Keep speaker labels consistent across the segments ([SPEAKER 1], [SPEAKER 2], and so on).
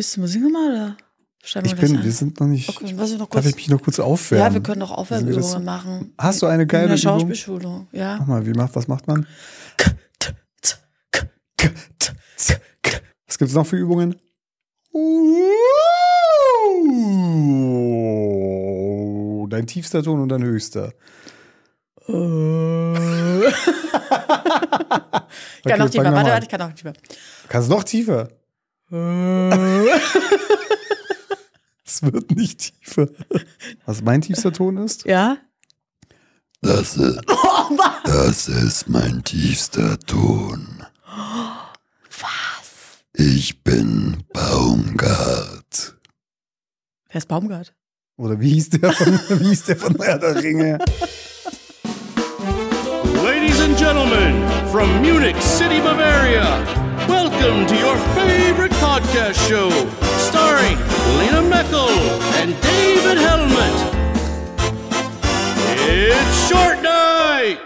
[SPEAKER 1] Bist du Musik mal oder? Steigen
[SPEAKER 2] Ich bin,
[SPEAKER 1] ein?
[SPEAKER 2] wir sind noch nicht.
[SPEAKER 1] Okay, was ich noch
[SPEAKER 2] Darf ich mich noch kurz aufwärmen?
[SPEAKER 1] Ja, wir können
[SPEAKER 2] das-
[SPEAKER 1] Aufwärmübungen machen.
[SPEAKER 2] Hast du eine
[SPEAKER 1] In
[SPEAKER 2] geile
[SPEAKER 1] der
[SPEAKER 2] Übung?
[SPEAKER 1] Schauspielschulung, ja.
[SPEAKER 2] Mach mal, wie macht, was macht man? Was gibt's noch für Übungen? Dein tiefster Ton und dein höchster.
[SPEAKER 1] Äh. ich
[SPEAKER 2] Okay,
[SPEAKER 1] kann noch tiefer.
[SPEAKER 2] noch
[SPEAKER 1] Warte, warte,
[SPEAKER 2] an.
[SPEAKER 1] ich kann noch tiefer.
[SPEAKER 2] Kannst noch tiefer. Es wird nicht tiefer. Was mein tiefster Ton ist?
[SPEAKER 1] Ja?
[SPEAKER 3] Das ist,
[SPEAKER 1] Oh,
[SPEAKER 3] das ist mein tiefster Ton.
[SPEAKER 1] Was?
[SPEAKER 3] Ich bin Baumgart.
[SPEAKER 1] Wer ist Baumgart?
[SPEAKER 2] Oder wie hieß der von, wie hieß der von Herr der Ringe?
[SPEAKER 4] Ladies and gentlemen, from Munich City, Bavaria, welcome to your favorite podcast show, starring Lena Meckel and David Helmet. It's Short Night!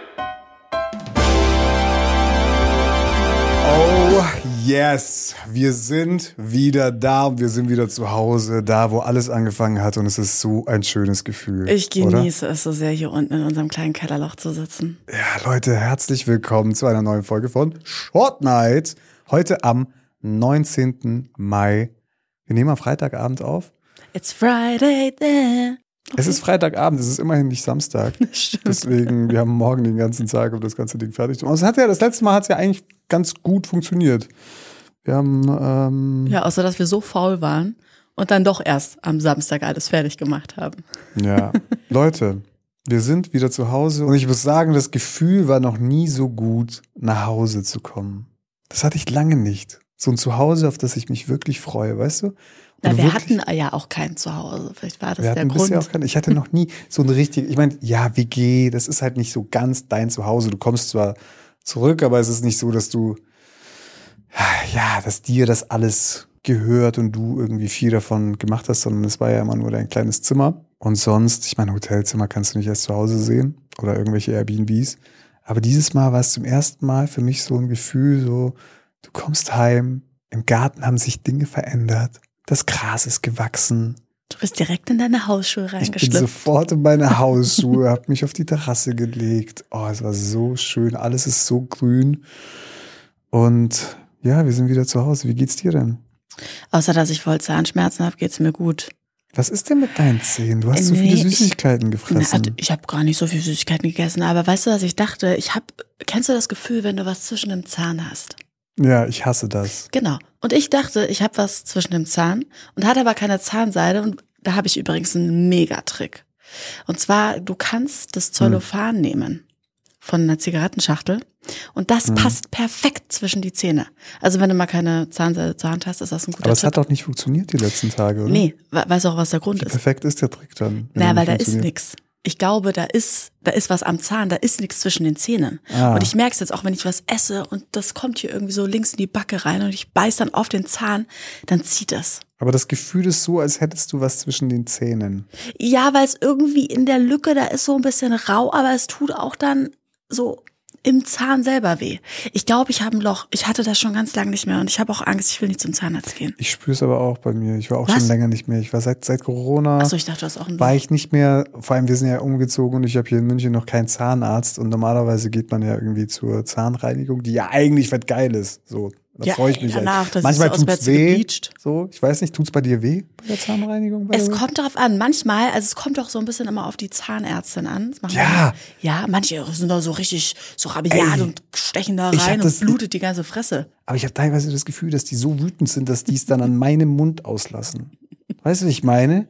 [SPEAKER 2] Oh yes, wir sind wieder da und wir sind wieder zu Hause, da wo alles angefangen hat und es ist so ein schönes Gefühl.
[SPEAKER 1] Ich
[SPEAKER 2] oder?
[SPEAKER 1] genieße es so sehr, hier unten in unserem kleinen Kellerloch zu sitzen.
[SPEAKER 2] Ja, Leute, herzlich willkommen zu einer neuen Folge von Short Night. Heute am 19. Mai. Wir nehmen am Freitagabend auf.
[SPEAKER 1] It's Friday then.
[SPEAKER 2] Es ist Freitagabend, es ist immerhin nicht Samstag. Deswegen, wir haben morgen den ganzen Tag, um das ganze Ding fertig zu machen. Es hat ja, das letzte Mal hat es ja eigentlich ganz gut funktioniert. Wir haben, ähm,
[SPEAKER 1] Ja, außer dass wir so faul waren und dann doch erst am Samstag alles fertig gemacht haben.
[SPEAKER 2] Ja, Leute, wir sind wieder zu Hause und ich muss sagen, das Gefühl war noch nie so gut, nach Hause zu kommen. Das hatte ich lange nicht. So ein Zuhause, auf das ich mich wirklich freue, weißt du?
[SPEAKER 1] Na, wir
[SPEAKER 2] wirklich-
[SPEAKER 1] hatten ja auch kein Zuhause. Vielleicht war das
[SPEAKER 2] wir
[SPEAKER 1] der Grund.
[SPEAKER 2] auch keine, ich hatte noch nie so ein richtig, ich meine, ja, WG, das ist halt nicht so ganz dein Zuhause. Du kommst zwar zurück, aber es ist nicht so, dass du, ja, dass dir das alles gehört und du irgendwie viel davon gemacht hast, sondern es war ja immer nur dein kleines Zimmer. Und sonst, ich meine, Hotelzimmer kannst du nicht erst zu Hause sehen oder irgendwelche Airbnbs. Aber dieses Mal war es zum ersten Mal für mich so ein Gefühl, so, du kommst heim, im Garten haben sich Dinge verändert, das Gras ist gewachsen,
[SPEAKER 1] Du bist direkt in deine Hausschuhe
[SPEAKER 2] ich bin
[SPEAKER 1] reingeschlüpft.
[SPEAKER 2] sofort in meine Hausschuhe, habe mich auf die Terrasse gelegt. Oh, es war so schön. Alles ist so grün. Und ja, wir sind wieder zu Hause. Wie geht's dir denn?
[SPEAKER 1] Außer dass ich voll Zahnschmerzen habe, geht's mir gut.
[SPEAKER 2] Was ist denn mit deinen Zähnen? Du hast so
[SPEAKER 1] Nee,
[SPEAKER 2] viele
[SPEAKER 1] ich-
[SPEAKER 2] Süßigkeiten
[SPEAKER 1] Na,
[SPEAKER 2] gefressen.
[SPEAKER 1] ich habe gar nicht so viel Süßigkeiten gegessen, aber weißt du, was ich dachte? Ich habe, kennst du das Gefühl, wenn du was zwischen dem Zahn hast?
[SPEAKER 2] Ja, ich hasse das.
[SPEAKER 1] Genau. Und ich dachte, ich habe was zwischen dem Zahn und hatte aber keine Zahnseide und da habe ich übrigens einen Megatrick. Und zwar, du kannst das Zellophan nehmen von einer Zigarettenschachtel und das
[SPEAKER 2] Mhm.
[SPEAKER 1] passt perfekt zwischen die Zähne. Also wenn du mal keine Zahnseide zur Hand hast, ist das ein guter
[SPEAKER 2] Aber es
[SPEAKER 1] Tipp.
[SPEAKER 2] hat doch nicht funktioniert die letzten Tage, oder?
[SPEAKER 1] nee, we- weißt du auch, was der Grund
[SPEAKER 2] Wie
[SPEAKER 1] ist?
[SPEAKER 2] perfekt ist der Trick dann?
[SPEAKER 1] Na, weil da ist
[SPEAKER 2] funktioniert?
[SPEAKER 1] Ich glaube, da ist, da ist was am Zahn, da ist nichts zwischen den Zähnen.
[SPEAKER 2] Ah.
[SPEAKER 1] Und ich merke es jetzt auch, wenn ich was esse und das kommt hier irgendwie so links in die Backe rein und ich beiß dann auf den Zahn, dann zieht das.
[SPEAKER 2] Aber das Gefühl ist so, als hättest du was zwischen den Zähnen.
[SPEAKER 1] Ja, weil es irgendwie in der Lücke, da ist so ein bisschen rau, aber es tut auch dann so im Zahn selber weh. Ich glaube, ich habe ein Loch. Ich hatte das schon ganz lange nicht mehr und ich habe auch Angst, ich will nicht zum Zahnarzt gehen.
[SPEAKER 2] Ich spüre es aber auch bei mir. Ich war auch
[SPEAKER 1] Was?
[SPEAKER 2] schon länger nicht mehr. Ich war seit, seit Corona.
[SPEAKER 1] Achso, ich dachte, du hast auch ein
[SPEAKER 2] war
[SPEAKER 1] Loch.
[SPEAKER 2] ich nicht mehr, vor allem wir sind ja umgezogen und ich habe hier in München noch keinen Zahnarzt und normalerweise geht man ja irgendwie zur Zahnreinigung, die ja eigentlich fett geil ist. So, da
[SPEAKER 1] Ja,
[SPEAKER 2] freue ich mich.
[SPEAKER 1] danach,
[SPEAKER 2] halt.
[SPEAKER 1] das
[SPEAKER 2] Manchmal
[SPEAKER 1] so
[SPEAKER 2] tut's
[SPEAKER 1] Betze
[SPEAKER 2] weh. So, ich weiß nicht, tut's bei dir weh bei der Zahnreinigung?
[SPEAKER 1] Es kommt darauf an. Manchmal, also es kommt auch so ein bisschen immer auf die Zahnärztin an.
[SPEAKER 2] Ja.
[SPEAKER 1] wir- Ja, manche sind da so richtig so rabiat
[SPEAKER 2] Ey,
[SPEAKER 1] und stechen da rein
[SPEAKER 2] das-
[SPEAKER 1] und blutet die ganze Fresse.
[SPEAKER 2] Aber ich habe teilweise das Gefühl, dass die so wütend sind, dass die es dann an meinem Mund auslassen. Weißt du, was ich meine?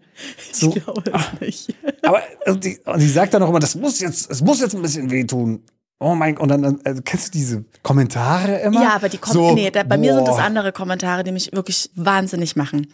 [SPEAKER 2] So,
[SPEAKER 1] Ich glaube es nicht.
[SPEAKER 2] Aber und die, und die sagt dann auch immer, das muss jetzt, es muss jetzt ein bisschen wehtun. Oh mein Gott, und dann, äh, kennst du diese Kommentare immer?
[SPEAKER 1] Ja, aber die kommen,
[SPEAKER 2] So,
[SPEAKER 1] nee, da, bei mir sind das
[SPEAKER 2] boah.
[SPEAKER 1] andere Kommentare, die mich wirklich wahnsinnig machen.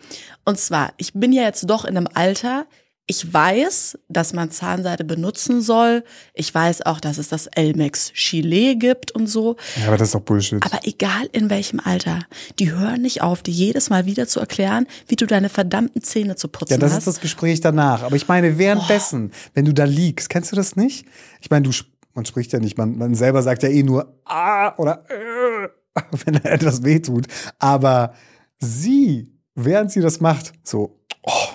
[SPEAKER 1] Und zwar, ich bin ja jetzt doch in einem Alter, ich weiß, dass man Zahnseide benutzen soll. Ich weiß auch, dass es das Elmex Chile gibt und so.
[SPEAKER 2] Ja, aber das ist doch Bullshit.
[SPEAKER 1] Aber egal in welchem Alter, die hören nicht auf, dir jedes Mal wieder zu erklären, wie du deine verdammten Zähne zu putzen
[SPEAKER 2] ja, das
[SPEAKER 1] hast.
[SPEAKER 2] ist das Gespräch danach. Aber ich meine, währenddessen, wenn du da liegst, kennst du das nicht? Ich meine, du, man spricht ja nicht, man, man selber sagt ja eh nur ah oder äh, wenn etwas wehtut. Aber sie während sie das macht, so, oh,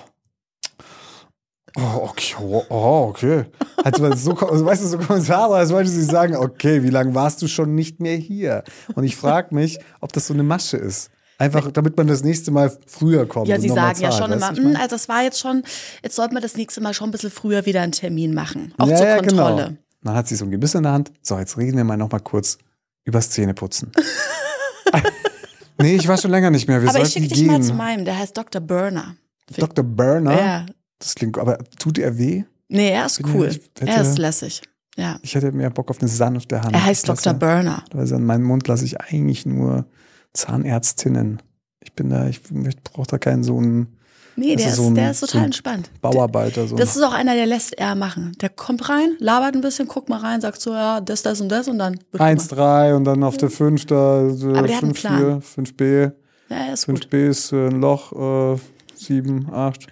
[SPEAKER 2] oh okay, oh, oh, okay. Hat so, so, weißt du, so Kommentare, als wollte sie sagen, okay, wie lange warst du schon nicht mehr hier? Und ich frage mich, ob das so eine Masche ist. Einfach, damit man das nächste Mal früher kommt.
[SPEAKER 1] Ja, sie sagen ja schon immer,
[SPEAKER 2] mein?
[SPEAKER 1] "Hm, also es war jetzt schon, jetzt sollten wir das nächste Mal schon ein bisschen früher wieder einen Termin machen. Auch
[SPEAKER 2] ja,
[SPEAKER 1] zur
[SPEAKER 2] ja,
[SPEAKER 1] Kontrolle.
[SPEAKER 2] Genau. Dann hat sie so ein Gebiss in der Hand. So, jetzt reden wir mal noch mal kurz übers Zähneputzen. nee, ich war schon länger nicht mehr. Wir
[SPEAKER 1] Aber ich schicke dich mal
[SPEAKER 2] gehen.
[SPEAKER 1] zu meinem, der heißt Dr. Burner.
[SPEAKER 2] Dr. Burner.
[SPEAKER 1] Ja.
[SPEAKER 2] Das klingt, aber tut er weh?
[SPEAKER 1] Nee, er ist
[SPEAKER 2] Bin
[SPEAKER 1] cool.
[SPEAKER 2] ich hätte-
[SPEAKER 1] er ist lässig. Ja.
[SPEAKER 2] Ich hätte mehr Bock auf eine sanfte Hand.
[SPEAKER 1] Er heißt Dr. Burner.
[SPEAKER 2] Also in meinen Mund lasse ich eigentlich nur Zahnärztinnen. Ich bin da, ich, ich brauche da keinen so einen
[SPEAKER 1] Nee, der
[SPEAKER 2] ist so ein-
[SPEAKER 1] der ist
[SPEAKER 2] so
[SPEAKER 1] total
[SPEAKER 2] ein
[SPEAKER 1] entspannt.
[SPEAKER 2] Bauarbeiter. So.
[SPEAKER 1] Das ist auch einer, der lässt er machen. Der kommt rein, labert ein bisschen, guckt mal rein, sagt so, ja, das, das und das und dann wird
[SPEAKER 2] 1,
[SPEAKER 1] gemacht.
[SPEAKER 2] 3 und dann auf der 5 da äh,
[SPEAKER 1] Aber der hat einen
[SPEAKER 2] 5, 4, 5b.
[SPEAKER 1] Ja, ist gut.
[SPEAKER 2] 5b ist äh, ein Loch, äh, 7, 8.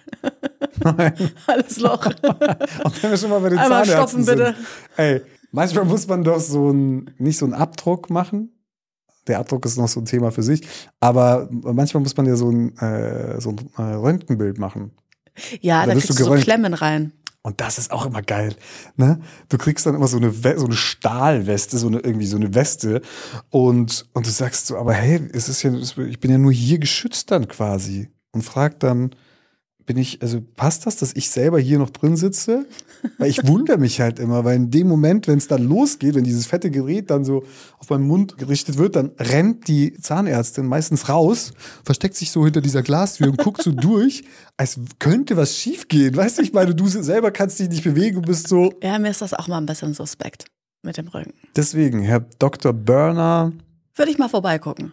[SPEAKER 2] Nein.
[SPEAKER 1] Alles Loch.
[SPEAKER 2] Und wenn wir schon mal bei den
[SPEAKER 1] Einmal
[SPEAKER 2] Zahnärzten
[SPEAKER 1] stopfen, bitte.
[SPEAKER 2] sind. Ey, manchmal muss man doch so ein, nicht so einen Abdruck machen. Der Abdruck ist noch so ein Thema für sich. Aber manchmal muss man ja so ein, äh, so ein äh, Röntgenbild machen.
[SPEAKER 1] Ja,
[SPEAKER 2] Da
[SPEAKER 1] kriegst
[SPEAKER 2] du
[SPEAKER 1] so. Klemmen rein.
[SPEAKER 2] Und das ist auch immer geil. Ne? Du kriegst dann immer so eine, We so eine Stahlweste, so eine, irgendwie so eine Weste. Und, und du sagst so, aber hey, es ist ja, ich bin ja nur hier geschützt dann quasi. Und frag dann, bin ich, also passt das, dass ich selber hier noch drin sitze? Weil ich wundere mich halt immer, weil in dem Moment, wenn es dann losgeht, wenn dieses fette Gerät dann so auf meinen Mund gerichtet wird, dann rennt die Zahnärztin meistens raus, versteckt sich so hinter dieser Glastür und guckt so durch, als könnte was schiefgehen. Weißt du, ich meine, du selber kannst dich nicht bewegen und bist so.
[SPEAKER 1] Ja, mir ist das auch mal ein bisschen suspekt mit dem Rücken.
[SPEAKER 2] Deswegen, Herr Dr. Burner,
[SPEAKER 1] Würde ich mal vorbeigucken.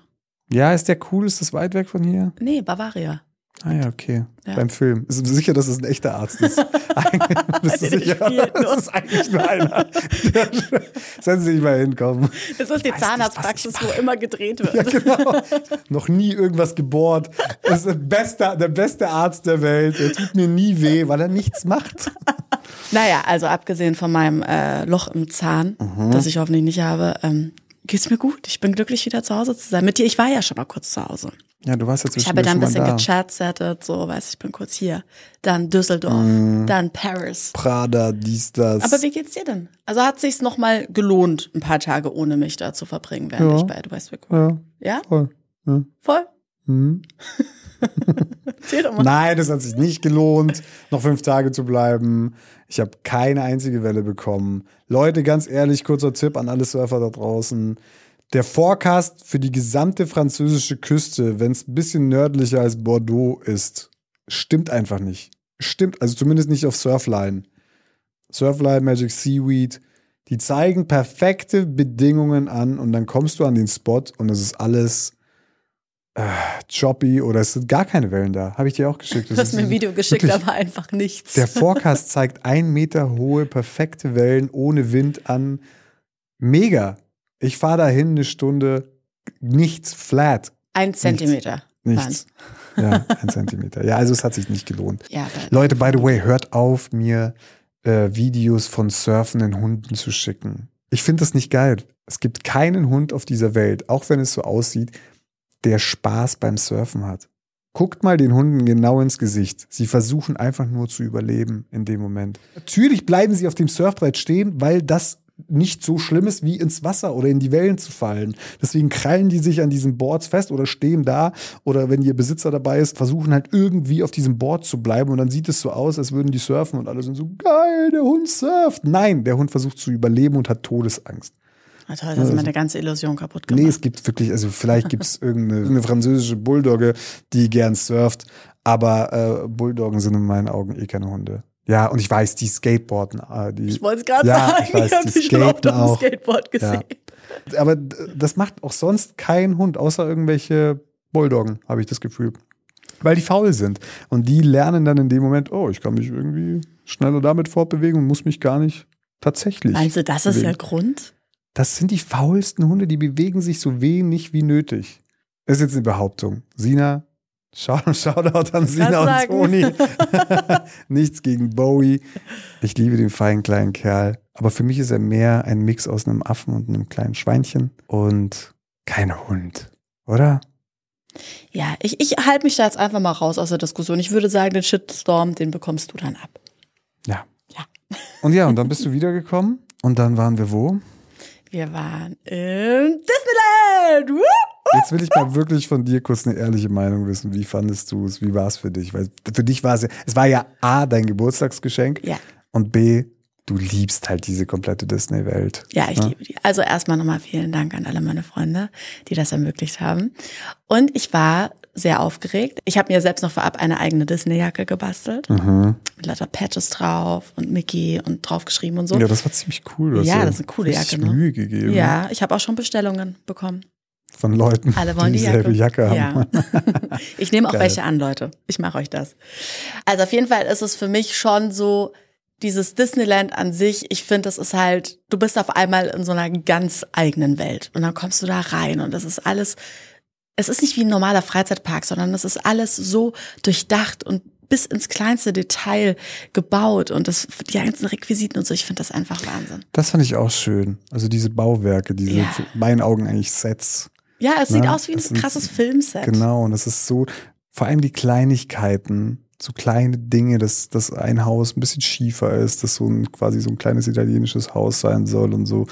[SPEAKER 2] ja, ist der cool? Ist das weit weg von hier?
[SPEAKER 1] Nee, Bavaria.
[SPEAKER 2] Ah ja, okay.
[SPEAKER 1] Ja.
[SPEAKER 2] Beim Film. Ist du sicher, dass es ein echter Arzt ist? Eigentlich bist du sicher? Das ist eigentlich nur einer. Setzen Sie sich mal hinkommen.
[SPEAKER 1] Das ist die
[SPEAKER 2] nicht,
[SPEAKER 1] Zahnarztpraxis, wo immer gedreht wird.
[SPEAKER 2] Ja, genau. Noch nie irgendwas gebohrt. Das ist der beste, der beste Arzt der Welt. Er tut mir nie weh, weil er nichts macht.
[SPEAKER 1] Naja, also abgesehen von meinem äh, Loch im Zahn,
[SPEAKER 2] Mhm.
[SPEAKER 1] das ich hoffentlich nicht habe, ähm, geht's mir gut. Ich bin glücklich, wieder zu Hause zu sein. Mit dir, ich war ja schon mal kurz zu Hause.
[SPEAKER 2] Ja, du warst jetzt
[SPEAKER 1] Ich habe dann ein bisschen
[SPEAKER 2] da.
[SPEAKER 1] gechatsettet, so, weiß ich bin kurz hier. Dann Düsseldorf,
[SPEAKER 2] Mhm.
[SPEAKER 1] dann Paris.
[SPEAKER 2] Prada, dies, das.
[SPEAKER 1] Aber wie geht's dir denn? Also hat sich's noch mal gelohnt, ein paar Tage ohne mich da zu verbringen, während
[SPEAKER 2] Ja.
[SPEAKER 1] ich bei Du weißt, wie
[SPEAKER 2] ja,
[SPEAKER 1] Ja?
[SPEAKER 2] voll. Ja.
[SPEAKER 1] Voll?
[SPEAKER 2] Mhm. Nein, es hat sich nicht gelohnt, noch fünf Tage zu bleiben. Ich habe keine einzige Welle bekommen. Leute, ganz ehrlich, kurzer Tipp an alle Surfer da draußen. Der Forecast für die gesamte französische Küste, wenn es ein bisschen nördlicher als Bordeaux ist, stimmt einfach nicht. Stimmt, also zumindest nicht auf Surfline. Surfline, Magic Seaweed, die zeigen perfekte Bedingungen an und dann kommst du an den Spot und es ist alles äh, choppy oder es sind gar keine Wellen da. Habe ich dir auch geschickt. Das
[SPEAKER 1] Du hast mir ein Video geschickt,
[SPEAKER 2] wirklich-
[SPEAKER 1] war einfach nichts.
[SPEAKER 2] Der Forecast zeigt ein Meter hohe, perfekte Wellen ohne Wind an. Mega. Ich fahre dahin eine Stunde, nichts, flat,
[SPEAKER 1] Ein Zentimeter.
[SPEAKER 2] nichts. Ja, ein Zentimeter. Ja, also es hat sich nicht gelohnt.
[SPEAKER 1] Ja,
[SPEAKER 2] Leute, by the way, hört auf, mir äh, Videos von surfenden Hunden zu schicken. Ich finde das nicht geil. Es gibt keinen Hund auf dieser Welt, auch wenn es so aussieht, der Spaß beim Surfen hat. Guckt mal den Hunden genau ins Gesicht. Sie versuchen einfach nur zu überleben in dem Moment. Natürlich bleiben sie auf dem Surfbrett stehen, weil das nicht so schlimm ist, wie ins Wasser oder in die Wellen zu fallen. Deswegen krallen die sich an diesen Boards fest oder stehen da oder wenn ihr Besitzer dabei ist, versuchen halt irgendwie auf diesem Board zu bleiben und dann sieht es so aus, als würden die surfen und alle sind so geil, der Hund surft. Nein, der Hund versucht zu überleben und hat Todesangst.
[SPEAKER 1] Ah, toll, das ist meine ganze Illusion kaputt gemacht.
[SPEAKER 2] Nee, es gibt wirklich, also vielleicht gibt es irgendeine, irgendeine französische Bulldogge, die gern surft, aber äh, Bulldoggen sind in meinen Augen eh keine Hunde. Ja, und ich weiß, die Skateboarden, äh, die,
[SPEAKER 1] ich wollte es gerade
[SPEAKER 2] Ja,
[SPEAKER 1] sagen,
[SPEAKER 2] ich weiß,
[SPEAKER 1] hab
[SPEAKER 2] die
[SPEAKER 1] dich schon oft auf dem. Skateboard gesehen.
[SPEAKER 2] aber d- das macht auch sonst kein Hund, außer irgendwelche Bulldoggen, habe ich das Gefühl. Weil die faul sind. Und die lernen dann in dem Moment, oh, ich kann mich irgendwie schneller damit fortbewegen und muss mich gar nicht tatsächlich.
[SPEAKER 1] Du, das ist der
[SPEAKER 2] bewegen.
[SPEAKER 1] Grund?
[SPEAKER 2] Das sind die faulsten Hunde, die bewegen sich so wenig wie nötig. Das ist jetzt eine Behauptung. Sina, Shoutout an Sina und. Toni. Nichts gegen Bowie. Ich liebe den feinen kleinen Kerl. Aber für mich ist er mehr ein Mix aus einem Affen und einem kleinen Schweinchen und kein Hund, oder?
[SPEAKER 1] Ja, ich, ich halte mich da jetzt einfach mal raus aus der Diskussion. Ich würde sagen, den Shitstorm, den bekommst du dann ab.
[SPEAKER 2] Ja.
[SPEAKER 1] Ja.
[SPEAKER 2] Und ja, und dann bist du wiedergekommen und dann waren wir wo?
[SPEAKER 1] Wir waren in Disneyland. Woo!
[SPEAKER 2] Jetzt will ich mal wirklich von dir kurz eine ehrliche Meinung wissen. Wie fandest du es? Wie war es für dich? Weil für dich war es ja, es war ja A, dein Geburtstagsgeschenk
[SPEAKER 1] Ja.
[SPEAKER 2] und B, du liebst halt diese komplette Disney-Welt.
[SPEAKER 1] Ja, ich liebe die. Also erstmal nochmal vielen Dank an alle meine Freunde, die das ermöglicht haben. Und ich war sehr aufgeregt. Ich habe mir selbst noch vorab eine eigene Disney-Jacke gebastelt.
[SPEAKER 2] Mhm.
[SPEAKER 1] Mit lauter Patches drauf und Mickey und draufgeschrieben und so.
[SPEAKER 2] Ja, das war ziemlich cool.
[SPEAKER 1] Ja, das ist eine coole Jacke, ne?
[SPEAKER 2] Mühe gegeben
[SPEAKER 1] Ja, ich habe auch schon Bestellungen bekommen.
[SPEAKER 2] Von Leuten,
[SPEAKER 1] Alle wollen
[SPEAKER 2] die
[SPEAKER 1] die
[SPEAKER 2] dieselbe
[SPEAKER 1] Jacke.
[SPEAKER 2] Jacke, haben.
[SPEAKER 1] Ja. ich nehme auch
[SPEAKER 2] Geil.
[SPEAKER 1] welche an, Leute. Ich mache euch das. Also auf jeden Fall ist es für mich schon so, dieses Disneyland an sich, ich finde, das ist halt, du bist auf einmal in so einer ganz eigenen Welt. Und dann kommst du da rein und das ist alles, es ist nicht wie ein normaler Freizeitpark, sondern es ist alles so durchdacht und bis ins kleinste Detail gebaut und das, die ganzen Requisiten und so. Ich finde das einfach Wahnsinn.
[SPEAKER 2] Das fand ich auch schön. Also diese Bauwerke, diese
[SPEAKER 1] Ja.
[SPEAKER 2] meinen Augen eigentlich Sets.
[SPEAKER 1] Ja, es sieht
[SPEAKER 2] Na,
[SPEAKER 1] aus wie ein
[SPEAKER 2] das sind-
[SPEAKER 1] krasses Filmset.
[SPEAKER 2] Genau, und es ist so, vor allem die Kleinigkeiten, so kleine Dinge, dass, dass ein Haus ein bisschen schiefer ist, dass so ein quasi so ein kleines italienisches Haus sein soll und so.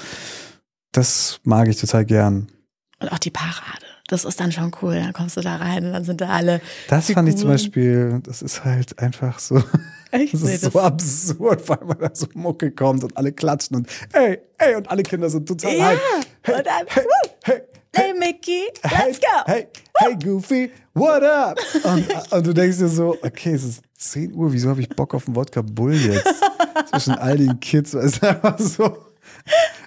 [SPEAKER 2] Das mag ich total gern.
[SPEAKER 1] Und auch die Parade. Das ist dann schon cool. Dann kommst du da rein und dann sind da alle.
[SPEAKER 2] Das fand ich zum
[SPEAKER 1] Figuren.
[SPEAKER 2] Beispiel, das ist halt einfach so,
[SPEAKER 1] Echt?
[SPEAKER 2] das
[SPEAKER 1] Nee,
[SPEAKER 2] ist so absurd, weil da so Mucke kommt und alle klatschen und ey, ey, und alle Kinder sind total
[SPEAKER 1] Ja,
[SPEAKER 2] hyped. Hey,
[SPEAKER 1] und dann,
[SPEAKER 2] hey, hey,
[SPEAKER 1] Hey Mickey,
[SPEAKER 2] hey,
[SPEAKER 1] let's go.
[SPEAKER 2] Hey, hey Goofy, what up? Und, und du denkst dir so, okay, es ist 10 Uhr, wieso habe ich Bock auf einen Wodka Bull jetzt? Zwischen all den Kids, es ist einfach so.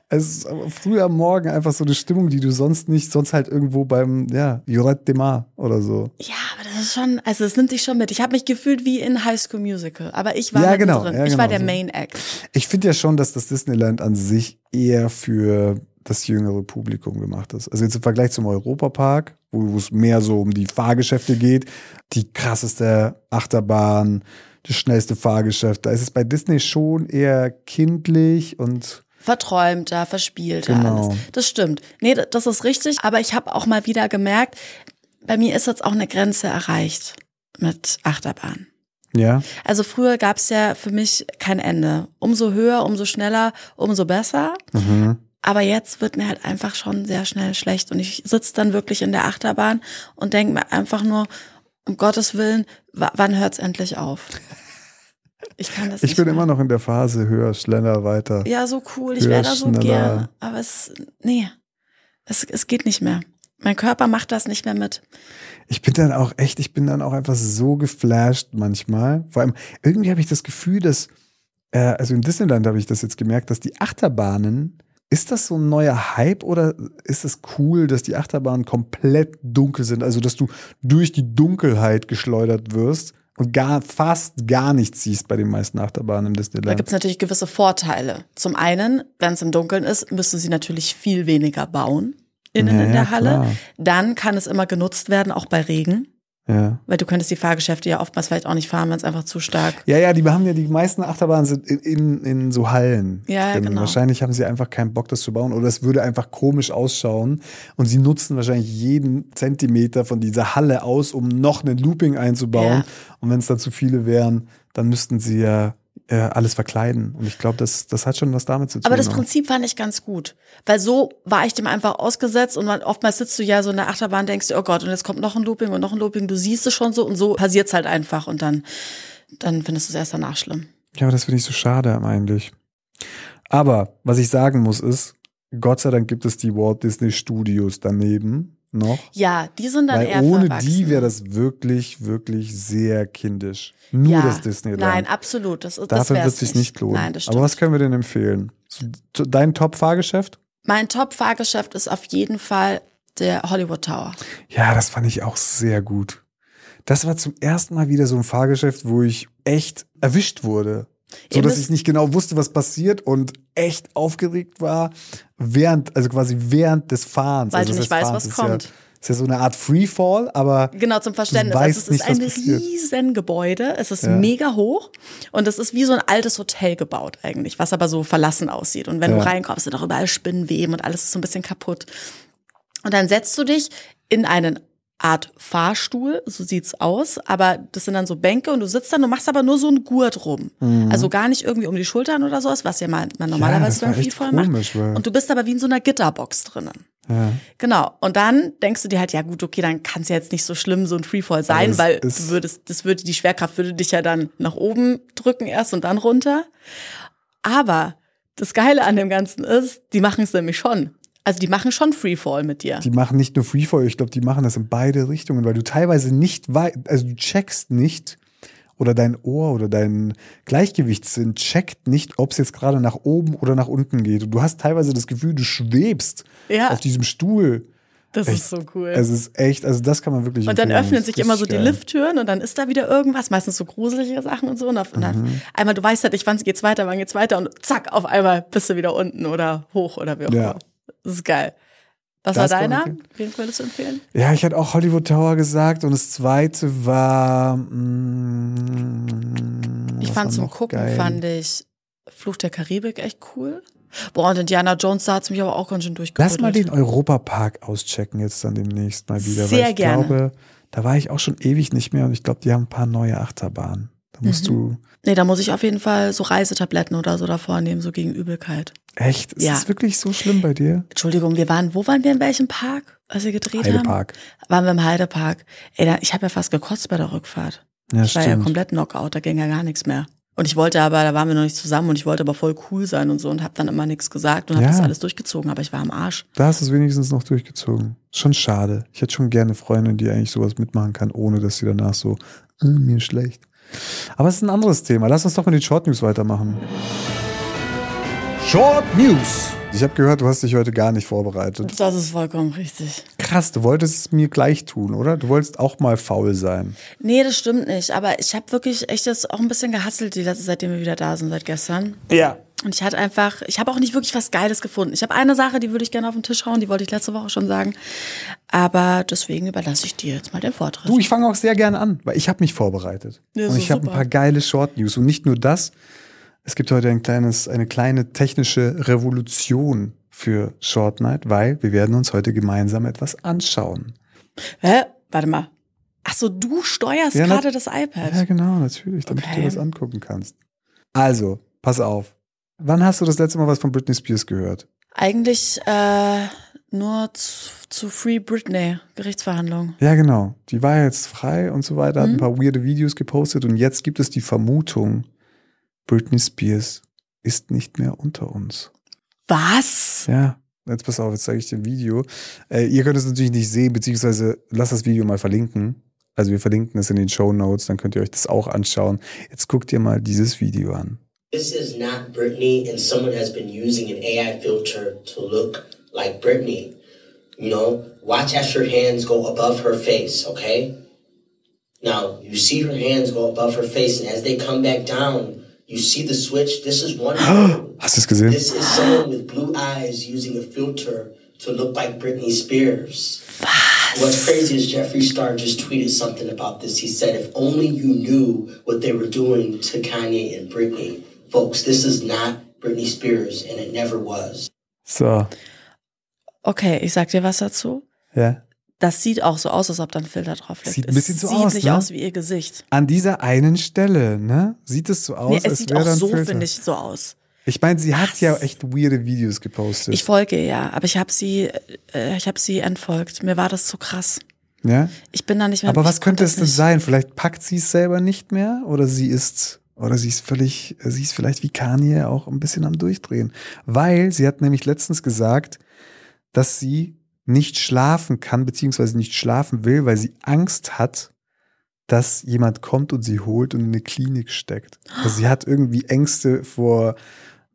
[SPEAKER 2] Es ist früh am Morgen einfach so eine Stimmung, die du sonst nicht, sonst halt irgendwo beim, ja, Joret de Mar oder so.
[SPEAKER 1] Ja, aber das ist schon, also es nimmt dich schon mit. Ich habe mich gefühlt wie in High School Musical, aber ich war
[SPEAKER 2] Ja, genau, ja,
[SPEAKER 1] ich war
[SPEAKER 2] genau
[SPEAKER 1] der
[SPEAKER 2] so.
[SPEAKER 1] Main Act.
[SPEAKER 2] Ich finde ja schon, dass das Disneyland an sich eher für das jüngere Publikum gemacht ist. Also jetzt im Vergleich zum Europapark, wo es mehr so um die Fahrgeschäfte geht, die krasseste Achterbahn, das schnellste Fahrgeschäft, da ist es bei Disney schon eher kindlich und
[SPEAKER 1] Verträumter, verspielter,
[SPEAKER 2] Genau.
[SPEAKER 1] alles. Das stimmt. Nee, das ist richtig, aber ich habe auch mal wieder gemerkt, bei mir ist jetzt auch eine Grenze erreicht mit Achterbahn.
[SPEAKER 2] ja,
[SPEAKER 1] Also früher gab es ja für mich kein Ende. Umso höher, umso schneller, umso besser.
[SPEAKER 2] mhm.
[SPEAKER 1] Aber jetzt wird mir halt einfach schon sehr schnell schlecht und ich sitze dann wirklich in der Achterbahn und denke mir einfach nur, um Gottes Willen, wa- wann hört's endlich auf? Ich kann das
[SPEAKER 2] ich bin
[SPEAKER 1] mehr.
[SPEAKER 2] immer noch in der Phase höher, schneller, weiter.
[SPEAKER 1] Ja, so cool, ich wäre da so
[SPEAKER 2] Höher, schneller.
[SPEAKER 1] gerne. Aber es, nee, es, es geht nicht mehr. Mein Körper macht das nicht mehr mit.
[SPEAKER 2] Ich bin dann auch echt, ich bin dann auch einfach so geflasht manchmal. Vor allem, irgendwie habe ich das Gefühl, dass, äh, also in Disneyland habe ich das jetzt gemerkt, dass die Achterbahnen, ist das so ein neuer Hype oder ist es cool, dass die Achterbahnen komplett dunkel sind? Also, dass du durch die Dunkelheit geschleudert wirst und gar, fast gar nichts siehst bei den meisten Achterbahnen im
[SPEAKER 1] Da
[SPEAKER 2] Disneyland.
[SPEAKER 1] gibt's natürlich gewisse Vorteile. Zum einen, wenn es im Dunkeln ist, müssen sie natürlich viel weniger bauen innen
[SPEAKER 2] Ja,
[SPEAKER 1] in der Halle.
[SPEAKER 2] klar.
[SPEAKER 1] Dann kann es immer genutzt werden, auch bei Regen.
[SPEAKER 2] Ja.
[SPEAKER 1] Weil du könntest die Fahrgeschäfte ja oftmals vielleicht auch nicht fahren, wenn es einfach zu stark.
[SPEAKER 2] Ja, ja, die haben ja die meisten Achterbahnen sind in, in, in so Hallen.
[SPEAKER 1] Ja,
[SPEAKER 2] drin.
[SPEAKER 1] genau.
[SPEAKER 2] Wahrscheinlich haben sie einfach keinen Bock, das zu bauen. Oder es würde einfach komisch ausschauen. Und sie nutzen wahrscheinlich jeden Zentimeter von dieser Halle aus, um noch einen Looping einzubauen.
[SPEAKER 1] Ja.
[SPEAKER 2] Und wenn es dann zu viele wären, dann müssten sie ja äh, alles verkleiden. Und ich glaube, das, das hat schon was damit zu tun.
[SPEAKER 1] Aber das. Prinzip fand ich ganz gut. Weil so war ich dem einfach ausgesetzt und man, oftmals sitzt du ja so in der Achterbahn, denkst du, oh Gott, und jetzt kommt noch ein Looping und noch ein Looping, du siehst es schon so und so passiert's halt einfach und dann, dann findest du es erst danach schlimm.
[SPEAKER 2] Ja, aber das finde ich so schade eigentlich. Aber was ich sagen muss ist, Gott sei Dank gibt es die Walt Disney Studios daneben noch.
[SPEAKER 1] Ja, die sind dann
[SPEAKER 2] Weil
[SPEAKER 1] eher
[SPEAKER 2] ohne
[SPEAKER 1] verwachsen.
[SPEAKER 2] die wäre das wirklich, wirklich sehr kindisch. Nur
[SPEAKER 1] ja,
[SPEAKER 2] das Disneyland.
[SPEAKER 1] Nein, absolut. Das, ist- das
[SPEAKER 2] Dafür
[SPEAKER 1] wär's
[SPEAKER 2] wird sich nicht lohnen.
[SPEAKER 1] Nein, das stimmt.
[SPEAKER 2] Aber was können wir denn empfehlen? Dein Top-Fahrgeschäft?
[SPEAKER 1] mein Top-Fahrgeschäft ist auf jeden Fall der Hollywood Tower.
[SPEAKER 2] Ja, das fand ich auch sehr gut. Das war zum ersten Mal wieder so ein Fahrgeschäft, wo ich echt erwischt wurde. So dass ich nicht genau wusste, was passiert und echt aufgeregt war, während, also quasi während des Fahrens.
[SPEAKER 1] Weil
[SPEAKER 2] also
[SPEAKER 1] du nicht weißt, was
[SPEAKER 2] ist
[SPEAKER 1] kommt.
[SPEAKER 2] Ja, ist ja so eine Art Freefall, aber
[SPEAKER 1] Genau, zum Verständnis. Also es ist
[SPEAKER 2] nicht, was
[SPEAKER 1] ein riesen Gebäude. Es ist
[SPEAKER 2] Ja.
[SPEAKER 1] mega hoch und es ist wie so ein altes Hotel gebaut eigentlich, was aber so verlassen aussieht. Und wenn
[SPEAKER 2] Ja.
[SPEAKER 1] du reinkommst, sind auch überall Spinnenweben und alles ist so ein bisschen kaputt. Und dann setzt du dich in einen Art Fahrstuhl, so sieht's aus, aber das sind dann so Bänke und du sitzt dann, du machst aber nur so einen Gurt rum. Also gar nicht irgendwie um die Schultern oder sowas, was ja mal, man normalerweise beim
[SPEAKER 2] echt
[SPEAKER 1] Freefall macht.
[SPEAKER 2] komisch, weil-
[SPEAKER 1] Und du bist aber wie in so einer Gitterbox drinnen.
[SPEAKER 2] Ja.
[SPEAKER 1] Genau. Und dann denkst du dir halt, ja gut, okay, dann kann es ja jetzt nicht so schlimm so ein Freefall sein, weil du würdest, das würde, die Schwerkraft würde dich ja dann nach oben drücken erst und dann runter. Aber das Geile an dem Ganzen ist, die machen es nämlich schon. Also die machen schon Freefall mit dir.
[SPEAKER 2] Die machen nicht nur Freefall, ich glaube, die machen das in beide Richtungen, weil du teilweise nicht weißt, also du checkst nicht oder dein Ohr oder dein Gleichgewichtssinn checkt nicht, ob es jetzt gerade nach oben oder nach unten geht. Und du hast teilweise das Gefühl, du schwebst
[SPEAKER 1] Ja.
[SPEAKER 2] auf diesem Stuhl.
[SPEAKER 1] Das
[SPEAKER 2] Echt.
[SPEAKER 1] ist so cool.
[SPEAKER 2] Es ist echt, also das kann man wirklich
[SPEAKER 1] und dann öffnen sich immer so die. Lifttüren und dann ist da wieder irgendwas, meistens so gruselige Sachen und so. Und, auf, und dann
[SPEAKER 2] Mhm.
[SPEAKER 1] einmal, du weißt halt nicht, wann geht's weiter, wann geht's weiter und zack, auf einmal bist du wieder unten oder hoch oder wie auch
[SPEAKER 2] Ja.
[SPEAKER 1] Das ist geil. Was
[SPEAKER 2] Das
[SPEAKER 1] war deiner? Wen würdest du empfehlen?
[SPEAKER 2] Ja, ich hatte auch Hollywood Tower gesagt und das zweite war. mm,
[SPEAKER 1] Ich fand zum Gucken,
[SPEAKER 2] geil?
[SPEAKER 1] fand ich Fluch der Karibik echt cool. Boah, und Indiana Jones, da hat's mich aber auch ganz schön
[SPEAKER 2] Lass
[SPEAKER 1] durchgerüttelt.
[SPEAKER 2] mal den Europapark auschecken jetzt dann demnächst mal wieder.
[SPEAKER 1] Sehr
[SPEAKER 2] weil ich
[SPEAKER 1] gerne.
[SPEAKER 2] glaube, da war ich auch schon ewig nicht mehr und ich glaube, die haben ein paar neue Achterbahnen. Da musst
[SPEAKER 1] Mhm. Nee, da muss ich auf jeden Fall so Reisetabletten oder so davor nehmen, so gegen Übelkeit.
[SPEAKER 2] Echt? Ist
[SPEAKER 1] Ja.
[SPEAKER 2] das wirklich so schlimm bei dir?
[SPEAKER 1] Entschuldigung, wir waren, wo waren wir in welchem Park, als wir gedreht haben?
[SPEAKER 2] Heidepark.
[SPEAKER 1] Waren wir im Heidepark. Ey, da, ich habe ja fast gekotzt bei der Rückfahrt.
[SPEAKER 2] Ja,
[SPEAKER 1] ich war ja
[SPEAKER 2] stimmt.
[SPEAKER 1] komplett Knockout, da ging ja gar nichts mehr. Und ich wollte aber, da waren wir noch nicht zusammen und ich wollte aber voll cool sein und so und habe dann immer nichts gesagt und habe
[SPEAKER 2] Ja.
[SPEAKER 1] das alles durchgezogen, aber ich war am Arsch.
[SPEAKER 2] Da hast du es wenigstens noch durchgezogen. Schon schade. Ich hätte schon gerne eine Freundin, die eigentlich sowas mitmachen kann, ohne dass sie danach so, äh, mir schlecht. Aber es ist ein anderes Thema. Lass uns doch mit den Short News weitermachen. Short News. Ich habe gehört, du hast dich heute gar nicht vorbereitet.
[SPEAKER 1] Das ist vollkommen richtig.
[SPEAKER 2] Krass, du wolltest es mir gleich tun, oder? Du wolltest auch mal faul sein.
[SPEAKER 1] Nee, das stimmt nicht. Aber ich habe wirklich echt jetzt auch ein bisschen gehasselt, die letzte, seitdem wir wieder da sind, seit gestern.
[SPEAKER 2] Ja.
[SPEAKER 1] Und ich hatte einfach, ich habe auch nicht wirklich was Geiles gefunden. Ich habe eine Sache, die würde ich gerne auf den Tisch hauen, die wollte ich letzte Woche schon sagen. Aber deswegen überlasse ich dir jetzt mal den Vortritt.
[SPEAKER 2] Du, ich fange auch sehr gerne an, weil ich habe mich vorbereitet.
[SPEAKER 1] Ja,
[SPEAKER 2] und ich habe ein paar geile Short News. Und nicht nur das, es gibt heute ein kleines, eine kleine technische Revolution für Short Night, weil wir werden uns heute gemeinsam etwas anschauen.
[SPEAKER 1] Hä? Warte mal. Ach so, du steuerst
[SPEAKER 2] Ja,
[SPEAKER 1] gerade das iPad.
[SPEAKER 2] Ja, genau, natürlich, damit
[SPEAKER 1] Okay.
[SPEAKER 2] du dir was angucken kannst. Also, pass auf. Wann hast du das letzte Mal was von Britney Spears gehört?
[SPEAKER 1] Eigentlich äh, nur zu, zu Free Britney, Gerichtsverhandlung.
[SPEAKER 2] Ja, genau. Die war jetzt frei und so weiter, hat
[SPEAKER 1] Mhm.
[SPEAKER 2] ein paar weirde Videos gepostet und jetzt gibt es die Vermutung, Britney Spears ist nicht mehr unter uns.
[SPEAKER 1] Was?
[SPEAKER 2] Ja, jetzt pass auf, jetzt zeige ich dir ein Video. Äh, ihr könnt es natürlich nicht sehen, beziehungsweise lasst das Video mal verlinken. Also wir verlinken es in den Show Notes, dann könnt ihr euch das auch anschauen. Jetzt guckt ihr mal dieses Video an.
[SPEAKER 5] This is not Britney, and someone has been using an AI filter to look like Britney. You know, watch as her hands go above her face, okay? Now, you see her hands go above her face, and as they come back down, you see the switch. This is one. photo.
[SPEAKER 2] Hast du es gesehen?
[SPEAKER 5] This is someone with blue eyes using a filter to look like Britney Spears. What's crazy is Jeffree Star just tweeted something about this. He said, if only you knew what they were doing to Kanye and Britney. Folks, this is not Britney Spears, and it never was.
[SPEAKER 2] So,
[SPEAKER 1] Okay, ich sag dir was dazu.
[SPEAKER 2] ja.
[SPEAKER 1] Das sieht auch so aus, als ob da ein Filter drauf liegt.
[SPEAKER 2] Sieht ein
[SPEAKER 1] es
[SPEAKER 2] bisschen so
[SPEAKER 1] sieht
[SPEAKER 2] aus,
[SPEAKER 1] nicht
[SPEAKER 2] ne?
[SPEAKER 1] aus wie ihr Gesicht.
[SPEAKER 2] An dieser einen Stelle, ne? Sieht es so aus,
[SPEAKER 1] Nee, es
[SPEAKER 2] als
[SPEAKER 1] sieht auch so, finde ich, so aus.
[SPEAKER 2] Ich meine, sie hat
[SPEAKER 1] Was?
[SPEAKER 2] ja echt weirde Videos gepostet.
[SPEAKER 1] Ich folge ihr ja, aber ich habe sie, äh, ich habe sie entfolgt. Mir war das zu krass.
[SPEAKER 2] ja?
[SPEAKER 1] Ich bin da nicht mehr.
[SPEAKER 2] Aber was könnte es denn sein? Vielleicht packt sie es selber nicht mehr oder sie ist oder sie ist völlig, sie ist vielleicht wie Kanye auch ein bisschen am Durchdrehen. Weil sie hat nämlich letztens gesagt, dass sie nicht schlafen kann, beziehungsweise nicht schlafen will, weil sie Angst hat, dass jemand kommt und sie holt und in eine Klinik steckt. Also sie hat irgendwie Ängste vor,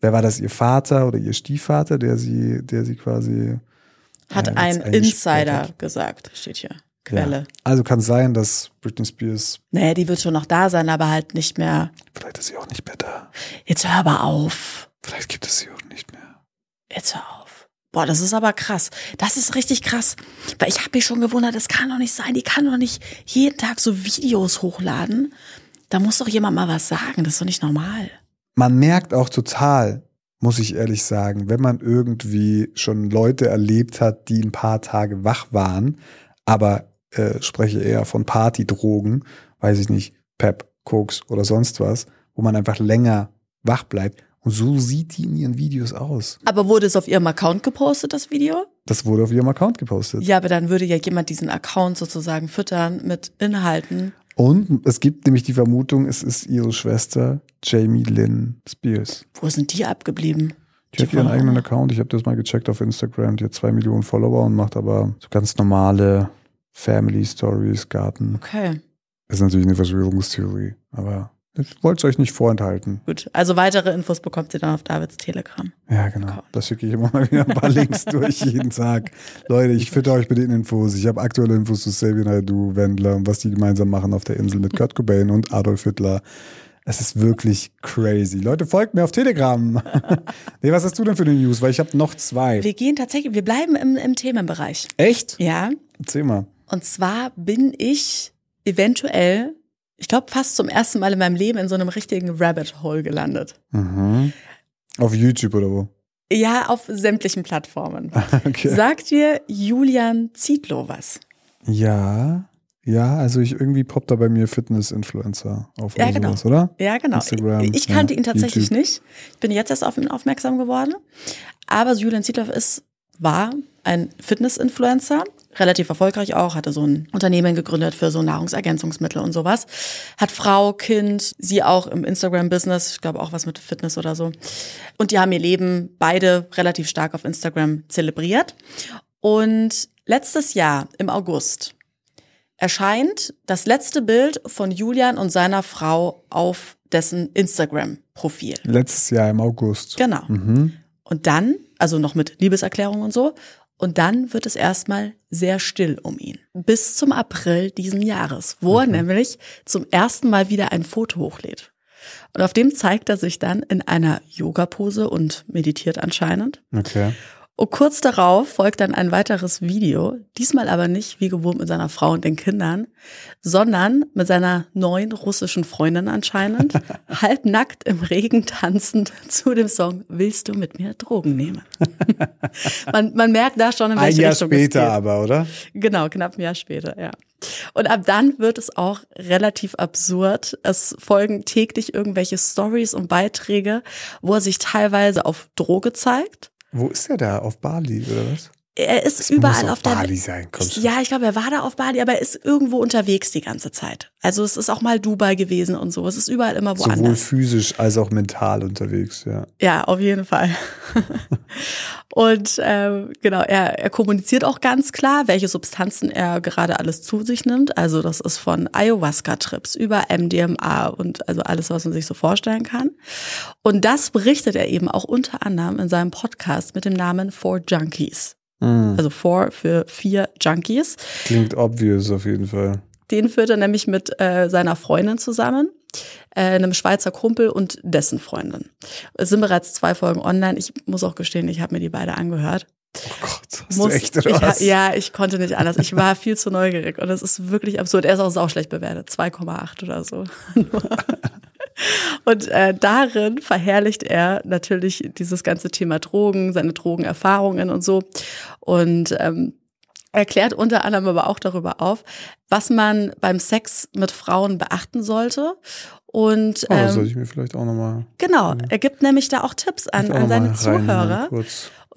[SPEAKER 2] wer war das, ihr Vater oder ihr Stiefvater, der sie, der sie quasi
[SPEAKER 1] Hat
[SPEAKER 2] Ja,
[SPEAKER 1] ein Insider gesagt, steht hier. Quelle.
[SPEAKER 2] Ja. Also kann sein, dass Britney Spears,
[SPEAKER 1] Nee, die wird schon noch da sein, aber halt nicht mehr.
[SPEAKER 2] vielleicht ist sie auch nicht mehr da.
[SPEAKER 1] Jetzt hör aber auf.
[SPEAKER 2] Vielleicht gibt es sie auch nicht mehr.
[SPEAKER 1] Jetzt hör auf. Boah, das ist aber krass. Das ist richtig krass. Weil ich habe mich schon gewundert, das kann doch nicht sein. Die kann doch nicht jeden Tag so Videos hochladen. Da muss doch jemand mal was sagen. Das ist doch nicht normal.
[SPEAKER 2] Man merkt auch total, muss ich ehrlich sagen, wenn man irgendwie schon Leute erlebt hat, die ein paar Tage wach waren, aber äh, spreche eher von Partydrogen, weiß ich nicht, Pep, Koks oder sonst was, wo man einfach länger wach bleibt. Und so sieht die in ihren Videos aus.
[SPEAKER 1] Aber wurde es auf ihrem Account gepostet, das Video?
[SPEAKER 2] Das wurde auf ihrem Account gepostet.
[SPEAKER 1] Ja, aber dann würde ja jemand diesen Account sozusagen füttern mit Inhalten.
[SPEAKER 2] Und es gibt nämlich die Vermutung, es ist ihre Schwester Jamie Lynn Spears.
[SPEAKER 1] Wo sind die abgeblieben?
[SPEAKER 2] Die hat ihren
[SPEAKER 1] Follower.
[SPEAKER 2] eigenen Account. Ich habe das mal gecheckt auf Instagram. Die hat zwei Millionen Follower und macht aber so ganz normale Family Stories, Garten.
[SPEAKER 1] Okay,
[SPEAKER 2] Ist natürlich eine Verschwörungstheorie, aber ich wollte es euch nicht vorenthalten.
[SPEAKER 1] gut. Also weitere Infos bekommt ihr dann auf Davids Telegram.
[SPEAKER 2] Ja, genau. Das schicke ich immer mal wieder ein paar Links durch jeden Tag. Leute, ich fütter euch mit den Infos. Ich habe aktuelle Infos zu Xavier Naidoo, Wendler und was die gemeinsam machen auf der Insel mit Kurt Cobain und Adolf Hitler. Es ist wirklich crazy. Leute, folgt mir auf Telegram. nee, was hast du denn für eine News? Weil ich habe noch zwei.
[SPEAKER 1] Wir gehen tatsächlich, wir bleiben im, im Themenbereich.
[SPEAKER 2] Echt?
[SPEAKER 1] Ja.
[SPEAKER 2] Erzähl mal.
[SPEAKER 1] Und zwar bin ich eventuell, ich glaube, fast zum ersten Mal in meinem Leben in so einem richtigen Rabbit Hole gelandet.
[SPEAKER 2] Mhm. Auf YouTube oder wo?
[SPEAKER 1] Ja, auf sämtlichen Plattformen.
[SPEAKER 2] Okay.
[SPEAKER 1] Sagt dir Julian Zietlow was?
[SPEAKER 2] Ja, ja, also ich irgendwie poppt da bei mir Fitness-Influencer auf
[SPEAKER 1] Ja,
[SPEAKER 2] oder
[SPEAKER 1] genau.
[SPEAKER 2] sowas, oder?
[SPEAKER 1] Ja, genau.
[SPEAKER 2] Instagram,
[SPEAKER 1] ich kannte
[SPEAKER 2] ja,
[SPEAKER 1] ihn tatsächlich
[SPEAKER 2] YouTube.
[SPEAKER 1] nicht. Ich bin jetzt erst auf ihn aufmerksam geworden. Aber Julian Zietlow ist, war ein Fitness-Influencer, relativ erfolgreich auch, hatte so ein Unternehmen gegründet für so Nahrungsergänzungsmittel und sowas. Hat Frau, Kind, sie auch im Instagram-Business, ich glaube auch was mit Fitness oder so. Und die haben ihr Leben beide relativ stark auf Instagram zelebriert. Und letztes Jahr im August erscheint das letzte Bild von Julian und seiner Frau auf dessen Instagram-Profil.
[SPEAKER 2] Letztes Jahr im August.
[SPEAKER 1] Genau.
[SPEAKER 2] Mhm.
[SPEAKER 1] Und dann, also noch mit Liebeserklärung und so, und dann wird es erstmal sehr still um ihn. Bis zum April diesen Jahres, wo er nämlich zum ersten Mal wieder ein Foto hochlädt. Und auf dem zeigt er sich dann in einer Yoga-Pose und meditiert anscheinend.
[SPEAKER 2] Okay.
[SPEAKER 1] Und kurz darauf folgt dann ein weiteres Video, diesmal aber nicht wie gewohnt mit seiner Frau und den Kindern, sondern mit seiner neuen russischen Freundin anscheinend, halbnackt im Regen tanzend zu dem Song Willst du mit mir Drogen nehmen? man, man merkt da schon, in
[SPEAKER 2] Ein
[SPEAKER 1] welche
[SPEAKER 2] Jahr
[SPEAKER 1] Richtung es
[SPEAKER 2] später
[SPEAKER 1] geht.
[SPEAKER 2] aber, oder?
[SPEAKER 1] Genau, knapp ein Jahr später, ja. Und ab dann wird es auch relativ absurd. Es folgen täglich irgendwelche Stories und Beiträge, wo er sich teilweise auf Droge zeigt.
[SPEAKER 2] Wo ist er da? Auf Bali oder was?
[SPEAKER 1] Er ist
[SPEAKER 2] Das
[SPEAKER 1] überall
[SPEAKER 2] muss
[SPEAKER 1] auf der
[SPEAKER 2] Bali sein. Komm schon.
[SPEAKER 1] Ja, ich glaube, er war da auf Bali, aber er ist irgendwo unterwegs die ganze Zeit. Also es ist auch mal Dubai gewesen und so. Es ist überall immer
[SPEAKER 2] Sowohl
[SPEAKER 1] woanders.
[SPEAKER 2] physisch als auch mental unterwegs, ja.
[SPEAKER 1] Ja, auf jeden Fall. und ähm, genau, er, er kommuniziert auch ganz klar, welche Substanzen er gerade alles zu sich nimmt. Also das ist von Ayahuasca-Trips über MDMA und also alles, was man sich so vorstellen kann. Und das berichtet er eben auch unter anderem in seinem Podcast mit dem Namen Four Junkies. Also Four für vier Junkies.
[SPEAKER 2] Klingt obvious auf jeden Fall.
[SPEAKER 1] Den führt er nämlich mit äh, seiner Freundin zusammen, äh, einem Schweizer Kumpel und dessen Freundin. Es sind bereits zwei Folgen online. Ich muss auch gestehen, ich habe mir die beide angehört.
[SPEAKER 2] Oh Gott, hast
[SPEAKER 1] Muss,
[SPEAKER 2] du echt oder
[SPEAKER 1] ich,
[SPEAKER 2] was?
[SPEAKER 1] Ja, ich konnte nicht anders. Ich war viel zu neugierig und es ist wirklich absurd. Er ist auch sauschlecht bewertet, 2,8 oder so. Und äh, darin verherrlicht er natürlich dieses ganze Thema Drogen, seine Drogenerfahrungen und so. Und ähm, erklärt unter anderem aber auch darüber auf, was man beim Sex mit Frauen beachten sollte. Und
[SPEAKER 2] Oh, das
[SPEAKER 1] ähm,
[SPEAKER 2] sollte ich mir vielleicht auch nochmal
[SPEAKER 1] genau, er gibt nämlich da auch Tipps an, an seine Zuhörer,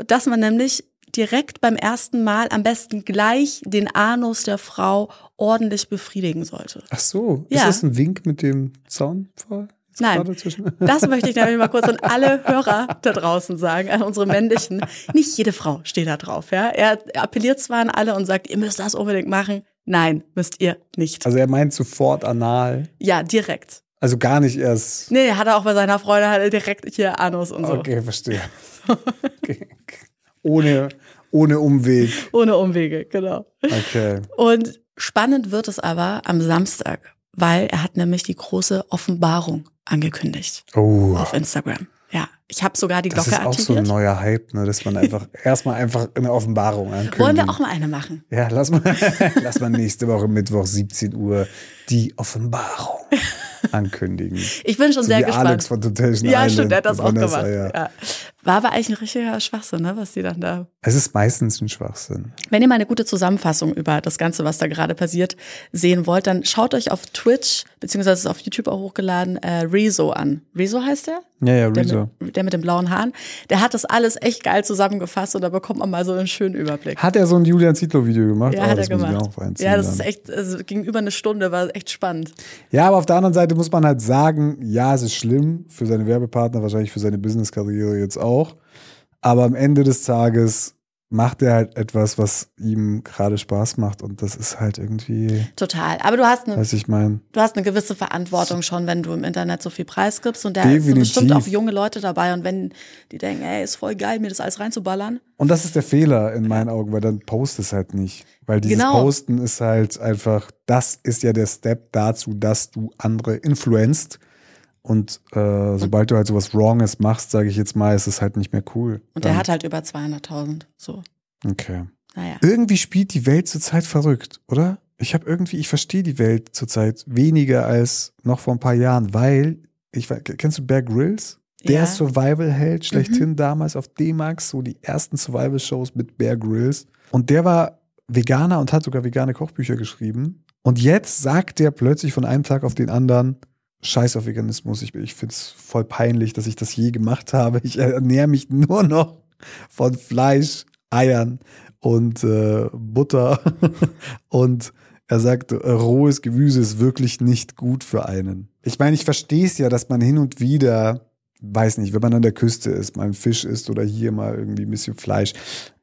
[SPEAKER 1] dass man nämlich direkt beim ersten Mal am besten gleich den Anus der Frau ordentlich befriedigen sollte.
[SPEAKER 2] Ach so,
[SPEAKER 1] Ja.
[SPEAKER 2] ist das ein Wink mit dem Zaunfall?
[SPEAKER 1] Nein. Das möchte ich nämlich mal kurz an alle Hörer da draußen sagen, an unsere männlichen. Nicht jede Frau steht da drauf, ja. Er appelliert zwar an alle und sagt, ihr müsst das unbedingt machen. Nein, müsst ihr nicht.
[SPEAKER 2] Also er meint sofort anal.
[SPEAKER 1] Ja, direkt.
[SPEAKER 2] Also gar nicht erst.
[SPEAKER 1] Nee, hat er auch bei seiner Freundin er direkt hier Anus und so.
[SPEAKER 2] Okay, verstehe. Okay. Ohne, ohne Umweg.
[SPEAKER 1] Ohne Umwege, genau.
[SPEAKER 2] Okay.
[SPEAKER 1] Und spannend wird es aber am Samstag, weil er hat nämlich die große Offenbarung angekündigt
[SPEAKER 2] Oh.
[SPEAKER 1] auf Instagram. Ja, ich habe sogar die
[SPEAKER 2] Das
[SPEAKER 1] Glocke
[SPEAKER 2] ist auch so ein
[SPEAKER 1] aktiviert.
[SPEAKER 2] neuer Hype, ne, dass man einfach erstmal einfach eine Offenbarung ankündigt.
[SPEAKER 1] Wollen wir auch mal eine machen?
[SPEAKER 2] Ja, lass mal, lass mal nächste Woche Mittwoch 17 Uhr die Offenbarung ankündigen.
[SPEAKER 1] Ich bin schon
[SPEAKER 2] So
[SPEAKER 1] sehr
[SPEAKER 2] wie
[SPEAKER 1] gespannt.
[SPEAKER 2] Alex von Temptation
[SPEAKER 1] ja,
[SPEAKER 2] Island
[SPEAKER 1] stimmt, der hat das auch gemacht.
[SPEAKER 2] ja.
[SPEAKER 1] Ja. War aber eigentlich ein richtiger Schwachsinn, ne, was die dann da
[SPEAKER 2] Es ist meistens ein Schwachsinn.
[SPEAKER 1] Wenn ihr mal eine gute Zusammenfassung über das Ganze, was da gerade passiert, sehen wollt, dann schaut euch auf Twitch, beziehungsweise ist auf YouTube auch hochgeladen, äh, Rezo an. Rezo heißt der?
[SPEAKER 2] Ja, ja,
[SPEAKER 1] Der
[SPEAKER 2] Rezo.
[SPEAKER 1] mit, der mit den blauen Haaren. Der hat das alles echt geil zusammengefasst und da bekommt man mal so einen schönen Überblick.
[SPEAKER 2] Hat er so ein Julian Zietlow-Video gemacht?
[SPEAKER 1] ja,
[SPEAKER 2] Oh,
[SPEAKER 1] hat er gemacht. Ja, das
[SPEAKER 2] dann.
[SPEAKER 1] ist echt, also gegenüber eine Stunde war echt spannend.
[SPEAKER 2] Ja, aber auf der anderen Seite muss man halt sagen, ja, es ist schlimm für seine Werbepartner, wahrscheinlich für seine Business-Karriere jetzt auch. Aber am Ende des Tages macht er halt etwas, was ihm gerade Spaß macht. Und das ist halt irgendwie,
[SPEAKER 1] Total. Aber du hast eine,
[SPEAKER 2] was ich meine.
[SPEAKER 1] du hast eine gewisse Verantwortung schon, wenn du im Internet so viel preisgibst und da sind bestimmt auch junge Leute dabei und wenn die denken, ey, ist voll geil, mir das alles reinzuballern.
[SPEAKER 2] Und das ist der Fehler in meinen Augen, weil dann post es halt nicht. Weil dieses
[SPEAKER 1] Genau.
[SPEAKER 2] Posten ist halt einfach, das ist ja der Step dazu, dass du andere influenzt. Und äh, sobald du halt sowas Wronges machst, sage ich jetzt mal, ist es halt nicht mehr cool.
[SPEAKER 1] Und
[SPEAKER 2] Dann-
[SPEAKER 1] der hat halt über 200.000. So,
[SPEAKER 2] Okay.
[SPEAKER 1] naja.
[SPEAKER 2] Irgendwie spielt die Welt zurzeit verrückt, oder? Ich habe irgendwie, ich verstehe die Welt zurzeit weniger als noch vor ein paar Jahren, weil, ich we- kennst du Bear Grylls? Der
[SPEAKER 1] Ja.
[SPEAKER 2] Survival-Held schlechthin damals auf D-Max, so die ersten Survival-Shows mit Bear Grylls. Und der war Veganer und hat sogar vegane Kochbücher geschrieben. Und jetzt sagt der plötzlich von einem Tag auf den anderen, Scheiß auf Veganismus, ich, ich finde es voll peinlich, dass ich das je gemacht habe. Ich ernähre mich nur noch von Fleisch, Eiern und äh, Butter. und er sagt, rohes Gemüse ist wirklich nicht gut für einen. Ich meine, ich verstehe es ja, dass man hin und wieder, weiß nicht, wenn man an der Küste ist, mal einen Fisch isst oder hier mal irgendwie ein bisschen Fleisch.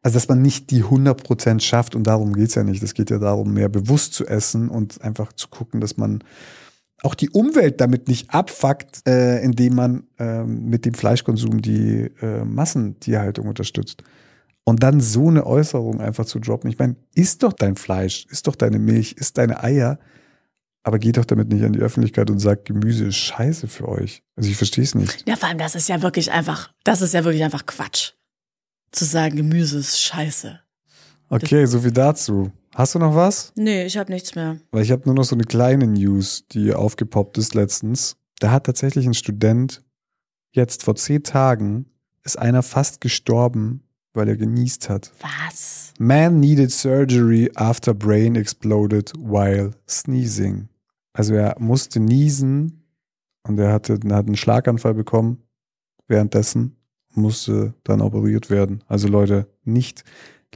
[SPEAKER 2] Also, dass man nicht die 100% schafft und darum geht's ja nicht. Es geht ja darum, mehr bewusst zu essen und einfach zu gucken, dass man auch die Umwelt damit nicht abfuckt, äh, indem man ähm, mit dem Fleischkonsum die äh, Massentierhaltung unterstützt. Und dann so eine Äußerung einfach zu droppen. Ich meine, isst doch dein Fleisch, isst doch deine Milch, isst deine Eier, aber geht doch damit nicht an die Öffentlichkeit und sagt, Gemüse ist scheiße für euch. Also ich verstehe es nicht.
[SPEAKER 1] Ja, vor allem, das ist ja wirklich einfach, das ist ja wirklich einfach Quatsch. Zu sagen, Gemüse ist scheiße.
[SPEAKER 2] Okay, so viel dazu. Hast du noch was?
[SPEAKER 1] Nee, ich habe nichts mehr.
[SPEAKER 2] Weil ich habe nur noch so eine kleine News, die aufgepoppt ist letztens. Da hat tatsächlich ein Student jetzt vor zehn Tagen ist einer fast gestorben, weil er genießt hat.
[SPEAKER 1] Was?
[SPEAKER 2] Man needed surgery after brain exploded while sneezing. Also er musste niesen und er hatte, er hat einen Schlaganfall bekommen währenddessen, musste dann operiert werden. Also Leute, nicht,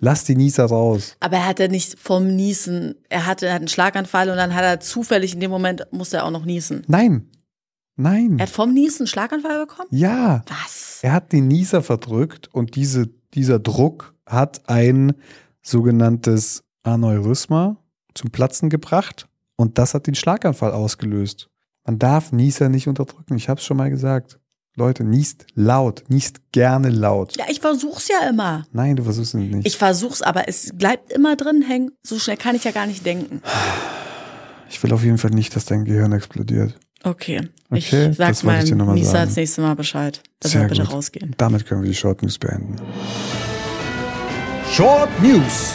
[SPEAKER 2] lasst die Nieser raus.
[SPEAKER 1] Aber er hatte nicht vom Niesen, er hatte, er hat einen Schlaganfall und dann hat er zufällig in dem Moment, musste er auch noch niesen.
[SPEAKER 2] Nein, nein,
[SPEAKER 1] Er hat vom Niesen einen Schlaganfall bekommen?
[SPEAKER 2] ja.
[SPEAKER 1] Was?
[SPEAKER 2] Er hat den Nieser verdrückt und diese, dieser Druck hat ein sogenanntes Aneurysma zum Platzen gebracht und das hat den Schlaganfall ausgelöst. Man darf Nieser nicht unterdrücken. Ich habe es schon mal gesagt. Leute, niest laut, niest gerne laut.
[SPEAKER 1] Ja, ich versuch's ja immer.
[SPEAKER 2] Nein, du versuchst es nicht.
[SPEAKER 1] Ich versuch's, aber es bleibt immer drin hängen. So schnell kann ich ja gar nicht denken.
[SPEAKER 2] ich will auf jeden Fall nicht, dass dein Gehirn explodiert.
[SPEAKER 1] Okay.
[SPEAKER 2] Okay,
[SPEAKER 1] ich sag
[SPEAKER 2] mal
[SPEAKER 1] Nisa das nächste Mal Bescheid, dass
[SPEAKER 2] Sehr
[SPEAKER 1] er bitte
[SPEAKER 2] gut.
[SPEAKER 1] rausgehen.
[SPEAKER 2] Damit können wir die Short News beenden. Short News.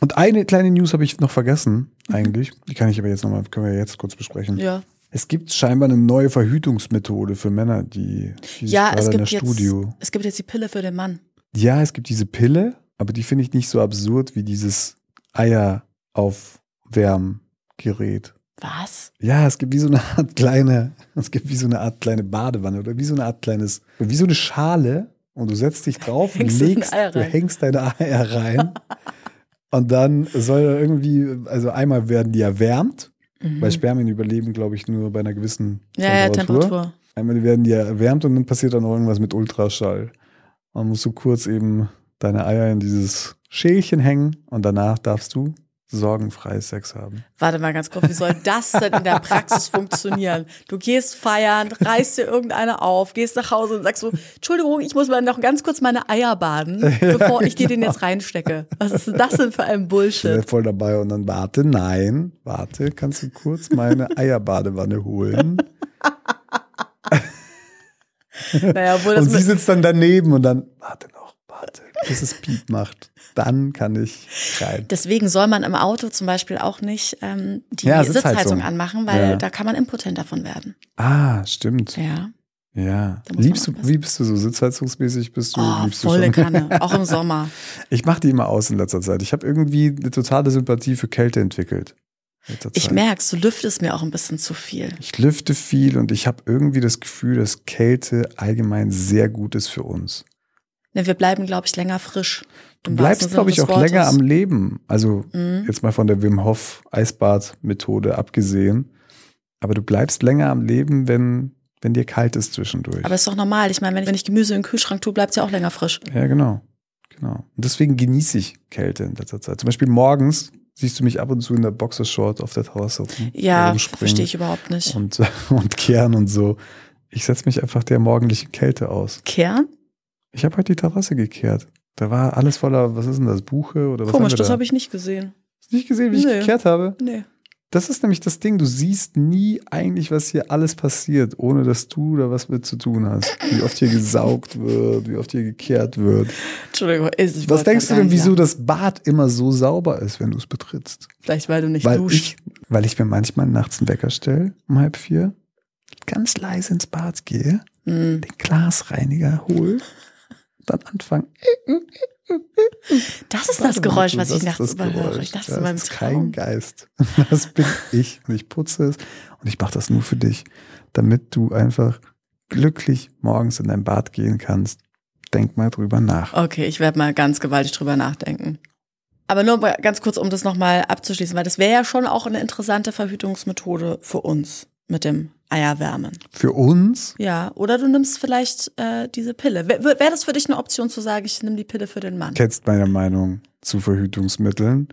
[SPEAKER 2] Und eine kleine News habe ich noch vergessen, eigentlich. Die kann ich aber jetzt nochmal, können wir jetzt kurz besprechen.
[SPEAKER 1] Ja.
[SPEAKER 2] Es gibt scheinbar eine neue Verhütungsmethode für Männer, die, die
[SPEAKER 1] Ja, es
[SPEAKER 2] in der
[SPEAKER 1] gibt, jetzt,
[SPEAKER 2] Studio.
[SPEAKER 1] es gibt jetzt die Pille für den Mann.
[SPEAKER 2] Ja, es gibt diese Pille, aber die finde ich nicht so absurd wie dieses Eieraufwärmgerät.
[SPEAKER 1] Was?
[SPEAKER 2] Ja, es gibt wie so eine Art kleine, es gibt wie so eine Art kleine Badewanne oder wie so eine Art kleines, wie so eine Schale und du setzt dich drauf und
[SPEAKER 1] Hängst deine
[SPEAKER 2] legst,
[SPEAKER 1] Eier
[SPEAKER 2] du hängst deine Eier rein und dann soll irgendwie, also einmal werden die erwärmt, weil Spermien überleben, glaube ich, nur bei einer gewissen
[SPEAKER 1] Mhm. Ja, ja,
[SPEAKER 2] Temperatur.
[SPEAKER 1] Temperatur.
[SPEAKER 2] Einmal werden die erwärmt und dann passiert dann irgendwas mit Ultraschall. Man muss so kurz eben deine Eier in dieses Schälchen hängen und danach darfst du sorgenfrei Sex haben.
[SPEAKER 1] Warte mal ganz kurz, wie soll das denn in der Praxis funktionieren? Du gehst feiern, reißt dir irgendeine auf, gehst nach Hause und sagst so, Entschuldigung, ich muss mal noch ganz kurz meine Eier baden, bevor ich dir den
[SPEAKER 2] genau.
[SPEAKER 1] jetzt reinstecke. Was ist denn das denn für ein
[SPEAKER 2] Ich
[SPEAKER 1] Bullshit?
[SPEAKER 2] bin voll dabei und dann warte, nein, warte, kannst du kurz meine Eierbadewanne holen?
[SPEAKER 1] Naja,
[SPEAKER 2] Und sie sitzt dann daneben und dann, warte noch, warte, bis es Piep macht. Dann kann ich rein.
[SPEAKER 1] deswegen soll man im Auto zum Beispiel auch nicht ähm, die
[SPEAKER 2] Ja, Sitzheizung.
[SPEAKER 1] Sitzheizung anmachen, weil
[SPEAKER 2] Ja.
[SPEAKER 1] da kann man impotent davon werden.
[SPEAKER 2] Ah, stimmt.
[SPEAKER 1] Ja.
[SPEAKER 2] Ja. Liebst du, wie bist du so sitzheizungsmäßig? Bist du,
[SPEAKER 1] Oh,
[SPEAKER 2] liebst du
[SPEAKER 1] volle
[SPEAKER 2] schon?
[SPEAKER 1] Kanne, auch im Sommer.
[SPEAKER 2] Ich mache die immer aus in letzter Zeit. Ich habe irgendwie eine totale Sympathie für Kälte entwickelt.
[SPEAKER 1] Ich merk's, du lüftest mir auch ein bisschen zu viel.
[SPEAKER 2] Ich lüfte viel und ich habe irgendwie das Gefühl, dass Kälte allgemein sehr gut ist für uns.
[SPEAKER 1] Ne, wir bleiben, glaube ich, länger frisch.
[SPEAKER 2] Du
[SPEAKER 1] Im
[SPEAKER 2] bleibst, glaube ich, auch
[SPEAKER 1] des
[SPEAKER 2] länger am
[SPEAKER 1] Wortes.
[SPEAKER 2] Leben. Also
[SPEAKER 1] Mhm.
[SPEAKER 2] jetzt mal von der Wim Hof Eisbad-Methode abgesehen. Aber du bleibst länger am Leben, wenn, wenn dir kalt ist zwischendurch.
[SPEAKER 1] Aber ist doch normal. Ich meine, wenn ich, wenn ich Gemüse in den Kühlschrank tue, bleibt's ja auch länger frisch.
[SPEAKER 2] ja, genau. Genau. Und deswegen genieße ich Kälte in letzter Zeit. Zum Beispiel morgens siehst du mich ab und zu in der Boxershort auf der Terrasse rum,
[SPEAKER 1] Ja, verstehe ich überhaupt nicht.
[SPEAKER 2] Und, und kehren und so. Ich setze mich einfach der morgendlichen Kälte aus.
[SPEAKER 1] Kern?
[SPEAKER 2] Ich habe heute die Terrasse gekehrt. Da war alles voller, was ist denn das, Buche oder was
[SPEAKER 1] Komisch, das
[SPEAKER 2] da?
[SPEAKER 1] habe ich nicht gesehen.
[SPEAKER 2] Hast du nicht gesehen, wie ich
[SPEAKER 1] Nee.
[SPEAKER 2] gekehrt habe?
[SPEAKER 1] Nee.
[SPEAKER 2] Das ist nämlich das Ding, du siehst nie eigentlich, was hier alles passiert, ohne dass du da was mit zu tun hast. Wie oft hier gesaugt wird, wie oft hier gekehrt wird.
[SPEAKER 1] Entschuldigung. ich
[SPEAKER 2] Was
[SPEAKER 1] wollte
[SPEAKER 2] denkst du denn, wieso das Bad immer so sauber ist, wenn du es betrittst?
[SPEAKER 1] Vielleicht, weil du nicht
[SPEAKER 2] Weil
[SPEAKER 1] duschst.
[SPEAKER 2] ich, weil ich mir manchmal nachts einen Wecker stelle, um halb vier, ganz leise ins Bad gehe,
[SPEAKER 1] Hm.
[SPEAKER 2] den Glasreiniger hole, dann anfangen.
[SPEAKER 1] Das ist das
[SPEAKER 2] Warte
[SPEAKER 1] Geräusch, was
[SPEAKER 2] das
[SPEAKER 1] ich nachts
[SPEAKER 2] das
[SPEAKER 1] überhöre. Ich dachte,
[SPEAKER 2] das
[SPEAKER 1] meinem
[SPEAKER 2] ist kein. Geist. Das bin ich und ich putze es und ich mache das nur für dich, damit du einfach glücklich morgens in dein Bad gehen kannst. Denk mal drüber nach.
[SPEAKER 1] Okay, ich werde mal ganz gewaltig drüber nachdenken. Aber nur ganz kurz, um das nochmal abzuschließen, weil das wäre ja schon auch eine interessante Verhütungsmethode für uns mit dem Eierwärmen.
[SPEAKER 2] Für uns,
[SPEAKER 1] Ja, oder du nimmst vielleicht äh, diese Pille. Wäre wär das für dich eine Option zu sagen, ich nehme die Pille für den Mann?
[SPEAKER 2] kennst meine Meinung zu Verhütungsmitteln.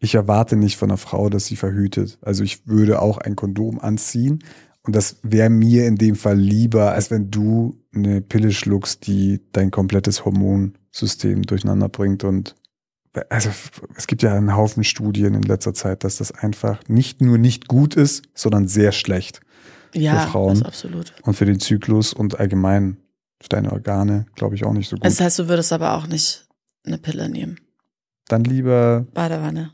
[SPEAKER 2] Ich erwarte nicht von einer Frau, dass sie verhütet. Also ich würde auch ein Kondom anziehen. Und das wäre mir in dem Fall lieber, als wenn du eine Pille schluckst, die dein komplettes Hormonsystem durcheinander bringt. Und also es gibt ja einen Haufen Studien in letzter Zeit, dass das einfach nicht nur nicht gut ist, sondern sehr schlecht.
[SPEAKER 1] Ja,
[SPEAKER 2] für Frauen.
[SPEAKER 1] das absolut.
[SPEAKER 2] Und für den Zyklus und allgemein für deine Organe, glaube ich, auch nicht so gut.
[SPEAKER 1] Das heißt, du würdest aber auch nicht eine Pille nehmen.
[SPEAKER 2] Dann lieber
[SPEAKER 1] Badewanne,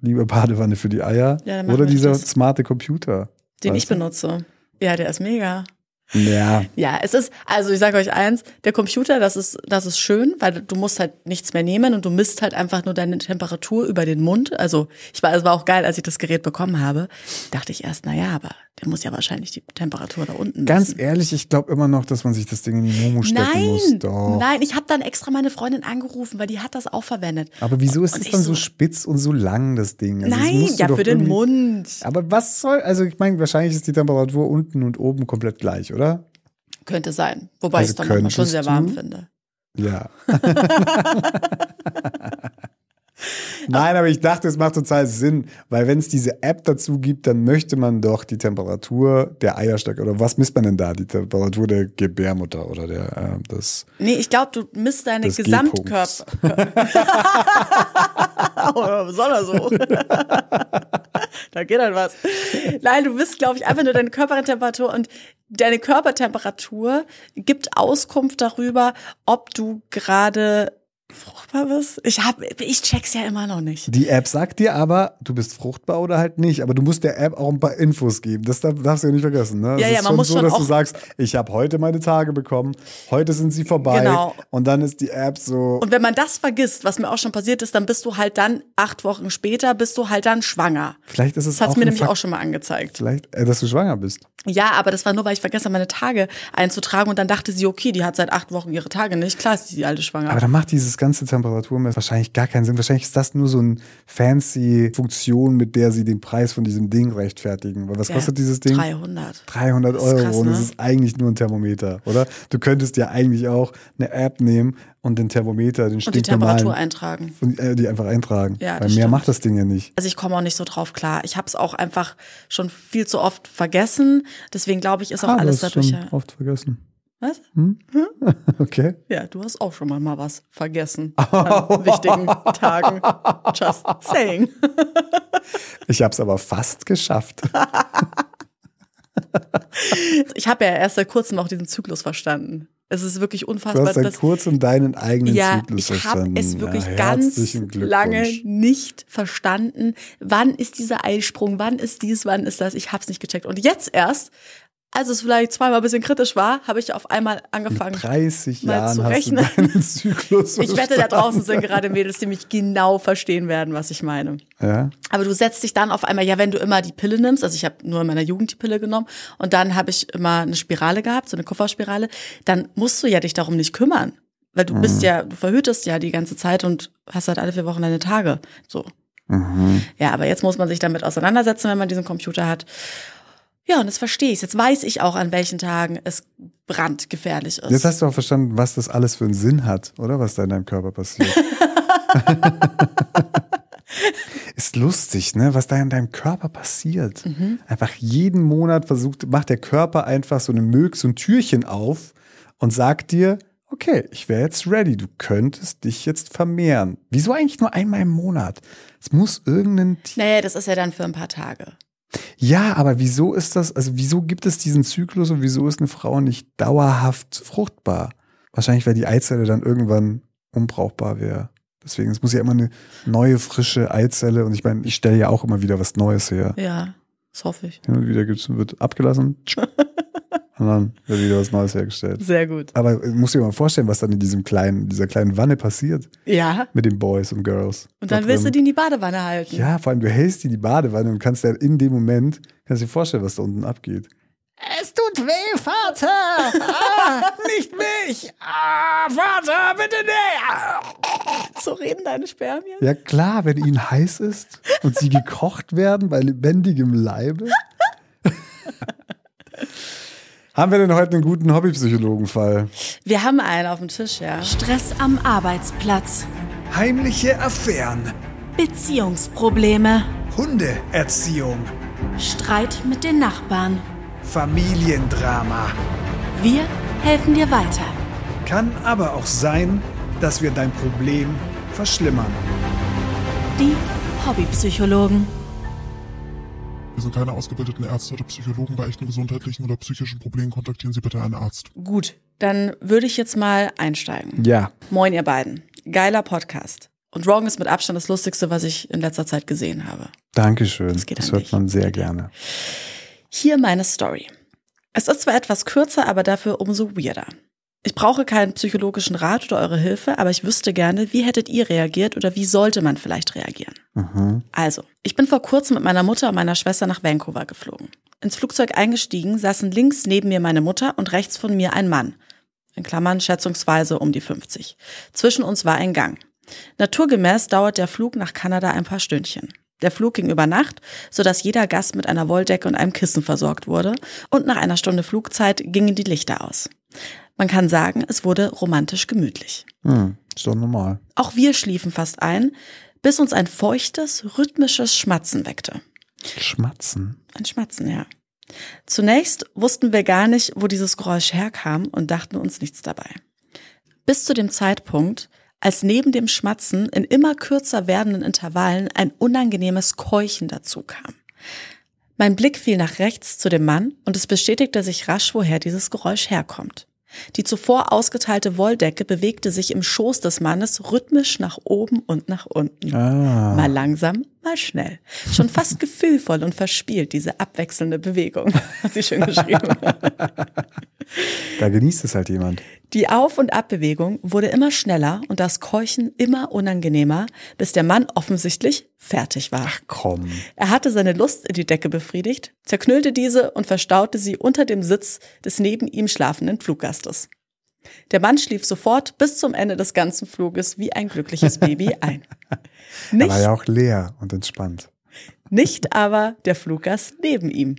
[SPEAKER 2] lieber Badewanne für die Eier
[SPEAKER 1] Ja,
[SPEAKER 2] oder dieser smarte Computer.
[SPEAKER 1] den ich benutze. Ja, der ist mega.
[SPEAKER 2] Ja,
[SPEAKER 1] Ja, es ist, also ich sage euch eins, der Computer, das ist, das ist schön, weil du musst halt nichts mehr nehmen und du misst halt einfach nur deine Temperatur über den Mund. Also ich war, es war auch geil, als ich das Gerät bekommen habe, dachte ich erst, na ja, aber der muss ja wahrscheinlich die Temperatur da unten
[SPEAKER 2] ganz
[SPEAKER 1] messen.
[SPEAKER 2] ehrlich, ich glaube immer noch, dass man sich das Ding in die Momo stecken muss.
[SPEAKER 1] Nein,
[SPEAKER 2] Doch.
[SPEAKER 1] nein, ich habe dann extra meine Freundin angerufen, weil die hat das auch verwendet.
[SPEAKER 2] Aber wieso ist es dann so
[SPEAKER 1] so-
[SPEAKER 2] spitz und so lang, das Ding? Also das
[SPEAKER 1] nein,
[SPEAKER 2] du
[SPEAKER 1] ja, für den Mund.
[SPEAKER 2] Aber was soll, also ich meine, wahrscheinlich ist die Temperatur unten und oben komplett gleich, oder?
[SPEAKER 1] Könnte sein. Wobei
[SPEAKER 2] Also
[SPEAKER 1] ich es dann manchmal schon sehr warm
[SPEAKER 2] du-
[SPEAKER 1] finde.
[SPEAKER 2] Ja. Nein, aber ich dachte, es macht total Sinn, weil wenn es diese App dazu gibt, dann möchte man doch die Temperatur der Eierstöcke oder was misst man denn da? Die Temperatur der Gebärmutter oder der äh, das
[SPEAKER 1] Nee, ich glaube, du misst deine Gesamtkörper. Soll er so? da geht halt was. Nein, du misst, glaube ich, einfach nur deine Körpertemperatur und deine Körpertemperatur gibt Auskunft darüber, ob du gerade fruchtbar bist. Ich hab, ich check's ja immer noch nicht.
[SPEAKER 2] Die App sagt dir aber, du bist fruchtbar oder halt nicht, aber du musst der App auch ein paar Infos geben. Das darf- darfst du ja nicht vergessen. Ne?
[SPEAKER 1] Ja,
[SPEAKER 2] es
[SPEAKER 1] ja,
[SPEAKER 2] ist
[SPEAKER 1] man
[SPEAKER 2] schon
[SPEAKER 1] muss
[SPEAKER 2] so,
[SPEAKER 1] schon
[SPEAKER 2] dass du sagst, ich habe heute meine Tage bekommen, heute sind sie vorbei
[SPEAKER 1] Genau.
[SPEAKER 2] und dann ist die App so.
[SPEAKER 1] Und wenn man das vergisst, was mir auch schon passiert ist, dann bist du halt dann acht Wochen später, bist du halt dann schwanger.
[SPEAKER 2] vielleicht ist es
[SPEAKER 1] Das hat's
[SPEAKER 2] auch
[SPEAKER 1] mir nämlich
[SPEAKER 2] Fakt-
[SPEAKER 1] auch schon mal angezeigt.
[SPEAKER 2] vielleicht, äh, dass du schwanger bist.
[SPEAKER 1] Ja, aber das war nur, weil ich vergessen habe, meine Tage einzutragen und dann dachte sie, okay, die hat seit acht Wochen ihre Tage nicht. Klar ist die alte schwanger.
[SPEAKER 2] Aber dann macht dieses ganze Temperaturmessen wahrscheinlich gar keinen Sinn. Wahrscheinlich ist das nur so eine fancy Funktion, mit der sie den Preis von diesem Ding rechtfertigen. Weil was
[SPEAKER 1] Ja,
[SPEAKER 2] kostet dieses Ding?
[SPEAKER 1] 300.
[SPEAKER 2] 300
[SPEAKER 1] Das ist
[SPEAKER 2] Euro
[SPEAKER 1] krass,
[SPEAKER 2] und es
[SPEAKER 1] ne?
[SPEAKER 2] ist eigentlich nur ein Thermometer, oder? Du könntest ja eigentlich auch eine App nehmen und den Thermometer, den
[SPEAKER 1] Und die Temperatur eintragen.
[SPEAKER 2] und äh, die einfach eintragen.
[SPEAKER 1] Ja,
[SPEAKER 2] Weil mehr
[SPEAKER 1] stimmt.
[SPEAKER 2] macht das Ding ja nicht.
[SPEAKER 1] Also ich komme auch nicht so drauf klar. Ich habe es auch einfach schon viel zu oft vergessen. Deswegen glaube ich, ist auch
[SPEAKER 2] Ah,
[SPEAKER 1] alles dadurch.
[SPEAKER 2] schon
[SPEAKER 1] Ja.
[SPEAKER 2] oft vergessen.
[SPEAKER 1] Was?
[SPEAKER 2] Okay.
[SPEAKER 1] Ja, du hast auch schon mal, mal was vergessen an wichtigen Tagen. Just saying.
[SPEAKER 2] Ich habe es aber fast geschafft.
[SPEAKER 1] Ich habe ja erst seit kurzem auch diesen Zyklus verstanden. Es ist wirklich
[SPEAKER 2] Du
[SPEAKER 1] unfassbar.
[SPEAKER 2] hast seit kurzem deinen eigenen
[SPEAKER 1] ja,
[SPEAKER 2] Zyklus
[SPEAKER 1] ich habe
[SPEAKER 2] verstanden.
[SPEAKER 1] es wirklich
[SPEAKER 2] ja,
[SPEAKER 1] ganz lange nicht verstanden. Wann ist dieser Eisprung? Wann ist dies? Wann ist das? Ich habe es nicht gecheckt. Und jetzt erst als es vielleicht zweimal ein bisschen kritisch war, habe ich auf einmal angefangen.
[SPEAKER 2] Mit 30
[SPEAKER 1] mal
[SPEAKER 2] Jahren
[SPEAKER 1] zu
[SPEAKER 2] hast
[SPEAKER 1] rechnen.
[SPEAKER 2] du deinen Zyklus.
[SPEAKER 1] Ich wette, da draußen sind gerade Mädels, die mich genau verstehen werden, was ich meine.
[SPEAKER 2] Ja.
[SPEAKER 1] Aber du setzt dich dann auf einmal, ja, wenn du immer die Pille nimmst, also ich habe nur in meiner Jugend die Pille genommen und dann habe ich immer eine Spirale gehabt, so eine Kupferspirale, dann musst du ja dich darum nicht kümmern. Weil du bist ja, du verhütest ja die ganze Zeit und hast halt alle vier Wochen deine Tage. So.
[SPEAKER 2] Mhm.
[SPEAKER 1] Ja, aber jetzt muss man sich damit auseinandersetzen, wenn man diesen Computer hat. Ja, und jetzt verstehe ich Jetzt weiß ich auch, an welchen Tagen es brandgefährlich ist.
[SPEAKER 2] Jetzt hast du auch verstanden, was das alles für einen Sinn hat, oder? Was da in deinem Körper passiert. Ist lustig, ne? Was da in deinem Körper passiert.
[SPEAKER 1] Mhm.
[SPEAKER 2] Einfach jeden Monat versucht, macht der Körper einfach so eine Mög, so ein Türchen auf und sagt dir, okay, ich wäre jetzt ready, du könntest dich jetzt vermehren. Wieso eigentlich nur einmal im Monat? Es muss irgendein Tier.
[SPEAKER 1] naja, das ist ja dann für ein paar Tage.
[SPEAKER 2] Ja, aber wieso ist das, also wieso gibt es diesen Zyklus und wieso ist eine Frau nicht dauerhaft fruchtbar? Wahrscheinlich, weil die Eizelle dann irgendwann unbrauchbar wäre. Deswegen, es muss ja immer eine neue, frische Eizelle und ich meine, ich stelle ja auch immer wieder was Neues her.
[SPEAKER 1] Ja, das hoffe ich.
[SPEAKER 2] Hin und wieder gibt's, wird abgelassen und dann wird wieder was Neues hergestellt.
[SPEAKER 1] Sehr gut.
[SPEAKER 2] Aber ich muss dir mal vorstellen, was dann in diesem kleinen, dieser kleinen Wanne passiert
[SPEAKER 1] Ja.
[SPEAKER 2] mit den Boys und Girls.
[SPEAKER 1] Und dann
[SPEAKER 2] Da
[SPEAKER 1] willst du
[SPEAKER 2] drin.
[SPEAKER 1] die in die Badewanne halten.
[SPEAKER 2] Ja, vor allem du hältst die in die Badewanne und kannst dann in dem Moment, kannst dir vorstellen, was da unten abgeht. Es tut weh, Vater! Ah, nicht mich! Ah, Vater, bitte nicht!
[SPEAKER 1] So reden deine Spermien?
[SPEAKER 2] Ja klar, wenn ihnen heiß ist und sie gekocht werden bei lebendigem Leibe. Haben wir denn heute einen guten Hobbypsychologenfall?
[SPEAKER 1] Wir haben einen auf dem Tisch, ja.
[SPEAKER 6] Stress am Arbeitsplatz.
[SPEAKER 7] Heimliche Affären,
[SPEAKER 6] Beziehungsprobleme.
[SPEAKER 7] Hundeerziehung,
[SPEAKER 6] Streit mit den Nachbarn.
[SPEAKER 7] Familiendrama.
[SPEAKER 6] Wir helfen dir weiter.
[SPEAKER 7] Kann aber auch sein, dass wir dein Problem verschlimmern.
[SPEAKER 6] Die Hobbypsychologen.
[SPEAKER 8] Wir sind keine ausgebildeten Ärzte oder Psychologen. Bei echten gesundheitlichen oder psychischen Problemen kontaktieren Sie bitte einen Arzt.
[SPEAKER 1] Gut, dann würde ich jetzt mal einsteigen.
[SPEAKER 2] Ja.
[SPEAKER 1] Moin, ihr beiden. Geiler Podcast. Und Wrong ist mit Abstand das Lustigste, was ich in letzter Zeit gesehen habe.
[SPEAKER 2] Dankeschön. Das,
[SPEAKER 1] geht an
[SPEAKER 2] hört
[SPEAKER 1] dich.
[SPEAKER 2] man sehr gerne.
[SPEAKER 1] Hier meine Story. Es ist zwar etwas kürzer, aber dafür umso weirder. Ich brauche keinen psychologischen Rat oder eure Hilfe, aber ich wüsste gerne, wie hättet ihr reagiert oder wie sollte man vielleicht reagieren?
[SPEAKER 2] Mhm.
[SPEAKER 1] Also, ich bin vor kurzem mit meiner Mutter und meiner Schwester nach Vancouver geflogen. Ins Flugzeug eingestiegen, saßen links neben mir meine Mutter und rechts von mir ein Mann. In Klammern schätzungsweise um die 50. Zwischen uns war ein Gang. Naturgemäß dauert der Flug nach Kanada ein paar Stündchen. Der Flug ging über Nacht, sodass jeder Gast mit einer Wolldecke und einem Kissen versorgt wurde, und nach einer Stunde Flugzeit gingen die Lichter aus. Man kann sagen, es wurde romantisch gemütlich.
[SPEAKER 2] Hm, ist doch normal.
[SPEAKER 1] Auch wir schliefen fast ein, bis uns ein feuchtes, rhythmisches Schmatzen weckte.
[SPEAKER 2] Schmatzen.
[SPEAKER 1] Ein Schmatzen, ja. Zunächst wussten wir gar nicht, wo dieses Geräusch herkam und dachten uns nichts dabei. Bis zu dem Zeitpunkt, als neben dem Schmatzen in immer kürzer werdenden Intervallen ein unangenehmes Keuchen dazu kam. Mein Blick fiel nach rechts zu dem Mann und es bestätigte sich rasch, woher dieses Geräusch herkommt. Die zuvor ausgeteilte Wolldecke bewegte sich im Schoß des Mannes rhythmisch nach oben und nach unten.
[SPEAKER 2] Ah.
[SPEAKER 1] Mal langsam, mal schnell. Schon fast gefühlvoll und verspielt, diese abwechselnde Bewegung, hat sie schön geschrieben.
[SPEAKER 2] Da genießt es halt jemand.
[SPEAKER 1] Die Auf- und Abbewegung wurde immer schneller und das Keuchen immer unangenehmer, bis der Mann offensichtlich fertig war.
[SPEAKER 2] Komm.
[SPEAKER 1] Er hatte seine Lust in die Decke befriedigt, zerknüllte diese und verstaute sie unter dem Sitz des neben ihm schlafenden Fluggastes. Der Mann schlief sofort bis zum Ende des ganzen Fluges wie ein glückliches Baby ein.
[SPEAKER 2] Er
[SPEAKER 1] Nicht
[SPEAKER 2] war ja auch leer und entspannt.
[SPEAKER 1] Nicht aber der Fluggast neben ihm.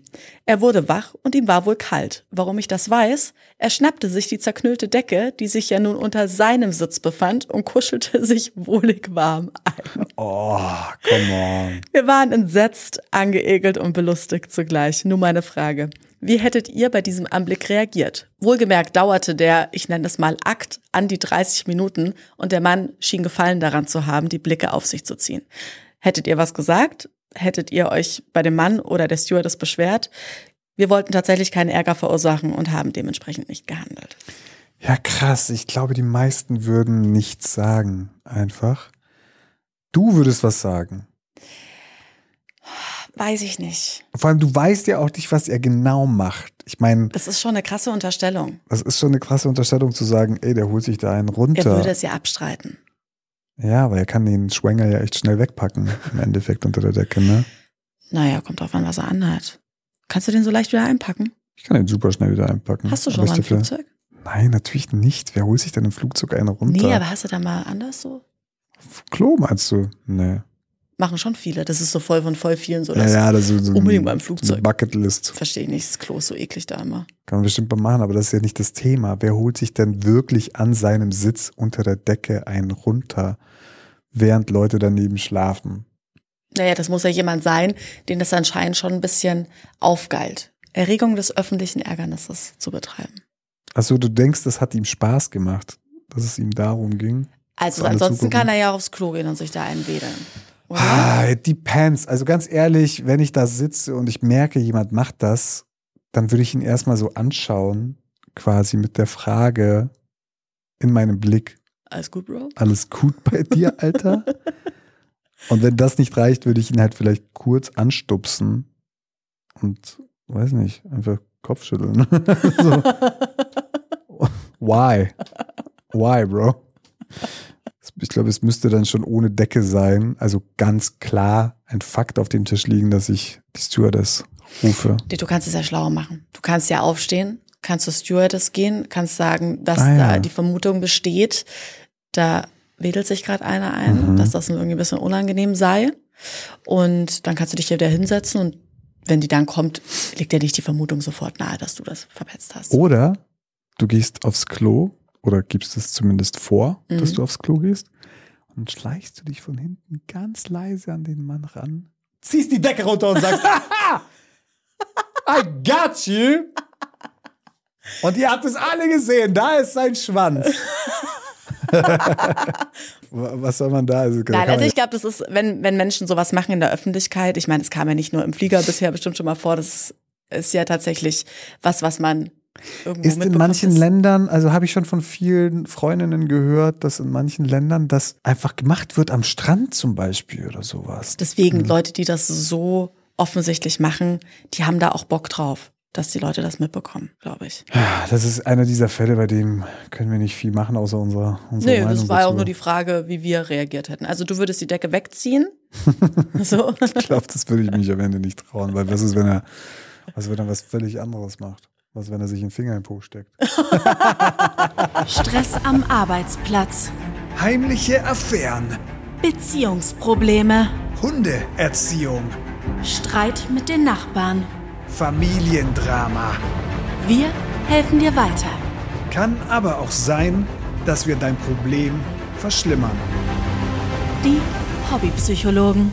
[SPEAKER 1] Er wurde wach und ihm war wohl kalt. Warum ich das weiß? Er schnappte sich die zerknüllte Decke, die sich ja nun unter seinem Sitz befand, und kuschelte sich wohlig warm ein.
[SPEAKER 2] Oh, come on.
[SPEAKER 1] Wir waren entsetzt, angeekelt und belustigt zugleich. Nur meine Frage. Wie hättet ihr bei diesem Anblick reagiert? Wohlgemerkt dauerte der, ich nenne es mal Akt, an die 30 Minuten und der Mann schien Gefallen daran zu haben, die Blicke auf sich zu ziehen. Hättet ihr was gesagt? Hättet ihr euch bei dem Mann oder der Stewardess beschwert? Wir wollten tatsächlich keinen Ärger verursachen und haben dementsprechend nicht gehandelt.
[SPEAKER 2] Ja, krass. Ich glaube, die meisten würden nichts sagen. Einfach. Du würdest was sagen.
[SPEAKER 1] weiß ich nicht.
[SPEAKER 2] Vor allem, du weißt ja auch nicht, was er genau macht. Ich meine,
[SPEAKER 1] Das ist schon eine krasse Unterstellung.
[SPEAKER 2] das ist schon eine krasse Unterstellung zu sagen, ey, der holt sich da einen
[SPEAKER 1] Er
[SPEAKER 2] runter.
[SPEAKER 1] würde es ja abstreiten.
[SPEAKER 2] Ja, aber er kann den Schwanger ja echt schnell wegpacken, im Endeffekt unter der Decke, ne?
[SPEAKER 1] Naja, kommt drauf an, was er anhat. Kannst du den so leicht wieder einpacken?
[SPEAKER 2] Ich kann den super schnell wieder einpacken.
[SPEAKER 1] Hast du
[SPEAKER 2] Aber
[SPEAKER 1] schon mal
[SPEAKER 2] ist
[SPEAKER 1] ein Flugzeug?
[SPEAKER 2] Nein, natürlich nicht. Wer holt sich denn im Flugzeug einen runter?
[SPEAKER 1] Nee, aber hast du da mal anders so?
[SPEAKER 2] Klo meinst du? Nee.
[SPEAKER 1] Machen schon viele. Das ist so voll von voll vielen so.
[SPEAKER 2] Ja,
[SPEAKER 1] Das
[SPEAKER 2] ja, das ist so
[SPEAKER 1] unbedingt beim Flugzeug.
[SPEAKER 2] Eine Bucketlist.
[SPEAKER 1] Verstehe ich nicht. Das Klo ist so eklig da immer.
[SPEAKER 2] Kann man bestimmt mal machen, aber das ist ja nicht das Thema. Wer holt sich denn wirklich an seinem Sitz unter der Decke einen runter, während Leute daneben schlafen?
[SPEAKER 1] Naja, das muss ja jemand sein, den das anscheinend schon ein bisschen aufgeilt. Erregung des öffentlichen Ärgernisses zu betreiben.
[SPEAKER 2] Achso, du denkst, das hat ihm Spaß gemacht, dass es ihm darum ging?
[SPEAKER 1] Also ansonsten kann er ja aufs Klo gehen und sich da einwedeln. Oder?
[SPEAKER 2] Ah, it depends. Also ganz ehrlich, wenn ich da sitze und ich merke, jemand macht das, dann würde ich ihn erstmal so anschauen, quasi mit der Frage in meinem Blick,
[SPEAKER 1] Alles gut, Bro?
[SPEAKER 2] alles gut bei dir, Alter? Und wenn das nicht reicht, würde ich ihn halt vielleicht kurz anstupsen und, weiß nicht, einfach Kopfschütteln. Why? Why, bro? Ich glaube, es müsste dann schon ohne Decke sein. Also ganz klar ein Fakt auf dem Tisch liegen, dass ich die Stewardess rufe.
[SPEAKER 1] Du kannst es ja schlauer machen. Du kannst ja aufstehen, kannst zur Stewardess gehen, kannst sagen, dass
[SPEAKER 2] Ah, ja.
[SPEAKER 1] da die Vermutung besteht, da wedelt sich gerade einer ein,
[SPEAKER 2] Mhm.
[SPEAKER 1] dass das irgendwie ein bisschen unangenehm sei. Und dann kannst du dich ja wieder hinsetzen und wenn die dann kommt, liegt ja nicht die Vermutung sofort nahe, dass du das verpetzt hast.
[SPEAKER 2] Oder du gehst aufs Klo oder gibst es zumindest vor,
[SPEAKER 1] Mhm.
[SPEAKER 2] dass du aufs Klo gehst und schleichst du dich von hinten ganz leise an den Mann ran, ziehst die Decke runter und sagst, Haha! I got you! Und ihr habt es alle gesehen, da ist sein Schwanz. Was soll man da? Also,
[SPEAKER 1] Nein, also ich glaube, das ist, wenn, wenn Menschen sowas machen in der Öffentlichkeit, ich meine, es kam ja nicht nur im Flieger bisher bestimmt schon mal vor, das ist ja tatsächlich was, was man irgendwo
[SPEAKER 2] Ist in manchen
[SPEAKER 1] ist-
[SPEAKER 2] Ländern, also habe ich schon von vielen Freundinnen gehört, dass in manchen Ländern das einfach gemacht wird am Strand zum Beispiel oder sowas.
[SPEAKER 1] Deswegen
[SPEAKER 2] Mhm.
[SPEAKER 1] Leute, die das so offensichtlich machen, die haben da auch Bock drauf, dass die Leute das mitbekommen, glaube ich.
[SPEAKER 2] Ja, Das ist einer dieser Fälle, bei dem können wir nicht viel machen, außer unserer, unserer
[SPEAKER 1] Nee,
[SPEAKER 2] Meinung
[SPEAKER 1] das war ja auch
[SPEAKER 2] dazu.
[SPEAKER 1] nur die Frage, wie wir reagiert hätten. Also du würdest die Decke wegziehen. so.
[SPEAKER 2] Ich glaube, das würde ich mich am Ende nicht trauen, weil was ist, wenn er, was wenn er was völlig anderes macht? Was, wenn er sich einen Finger im Po steckt?
[SPEAKER 6] Stress am Arbeitsplatz.
[SPEAKER 7] Heimliche Affären.
[SPEAKER 6] Beziehungsprobleme.
[SPEAKER 7] Hundeerziehung.
[SPEAKER 6] Streit mit den Nachbarn.
[SPEAKER 7] Familiendrama.
[SPEAKER 6] Wir helfen dir weiter.
[SPEAKER 7] Kann aber auch sein, dass wir dein Problem verschlimmern.
[SPEAKER 6] Die Hobbypsychologen.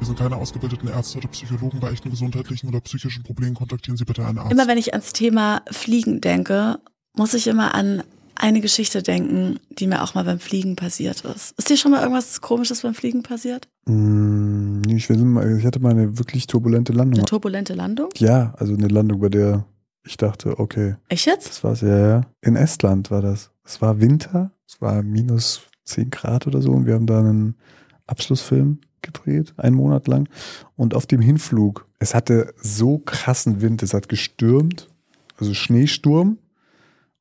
[SPEAKER 8] Wir sind keine ausgebildeten Ärzte oder Psychologen. Bei echten gesundheitlichen oder psychischen Problemen kontaktieren Sie bitte einen Arzt.
[SPEAKER 1] Immer wenn ich ans Thema Fliegen denke, muss ich immer an eine Geschichte denken, die mir auch mal beim Fliegen passiert ist. Ist dir schon mal irgendwas Komisches beim Fliegen passiert?
[SPEAKER 2] Mm, nee, ich, mal, ich hatte mal eine wirklich turbulente Landung.
[SPEAKER 1] Eine turbulente Landung?
[SPEAKER 2] Ja, also eine Landung, bei der ich dachte, okay,
[SPEAKER 1] Echt jetzt?
[SPEAKER 2] das war's ja, ja. In Estland war das. Es war Winter, es war minus 10 Grad oder so und wir haben da einen Abschlussfilm gedreht, einen Monat lang. Und auf dem Hinflug, es hatte so krassen Wind, es hat gestürmt, also Schneesturm.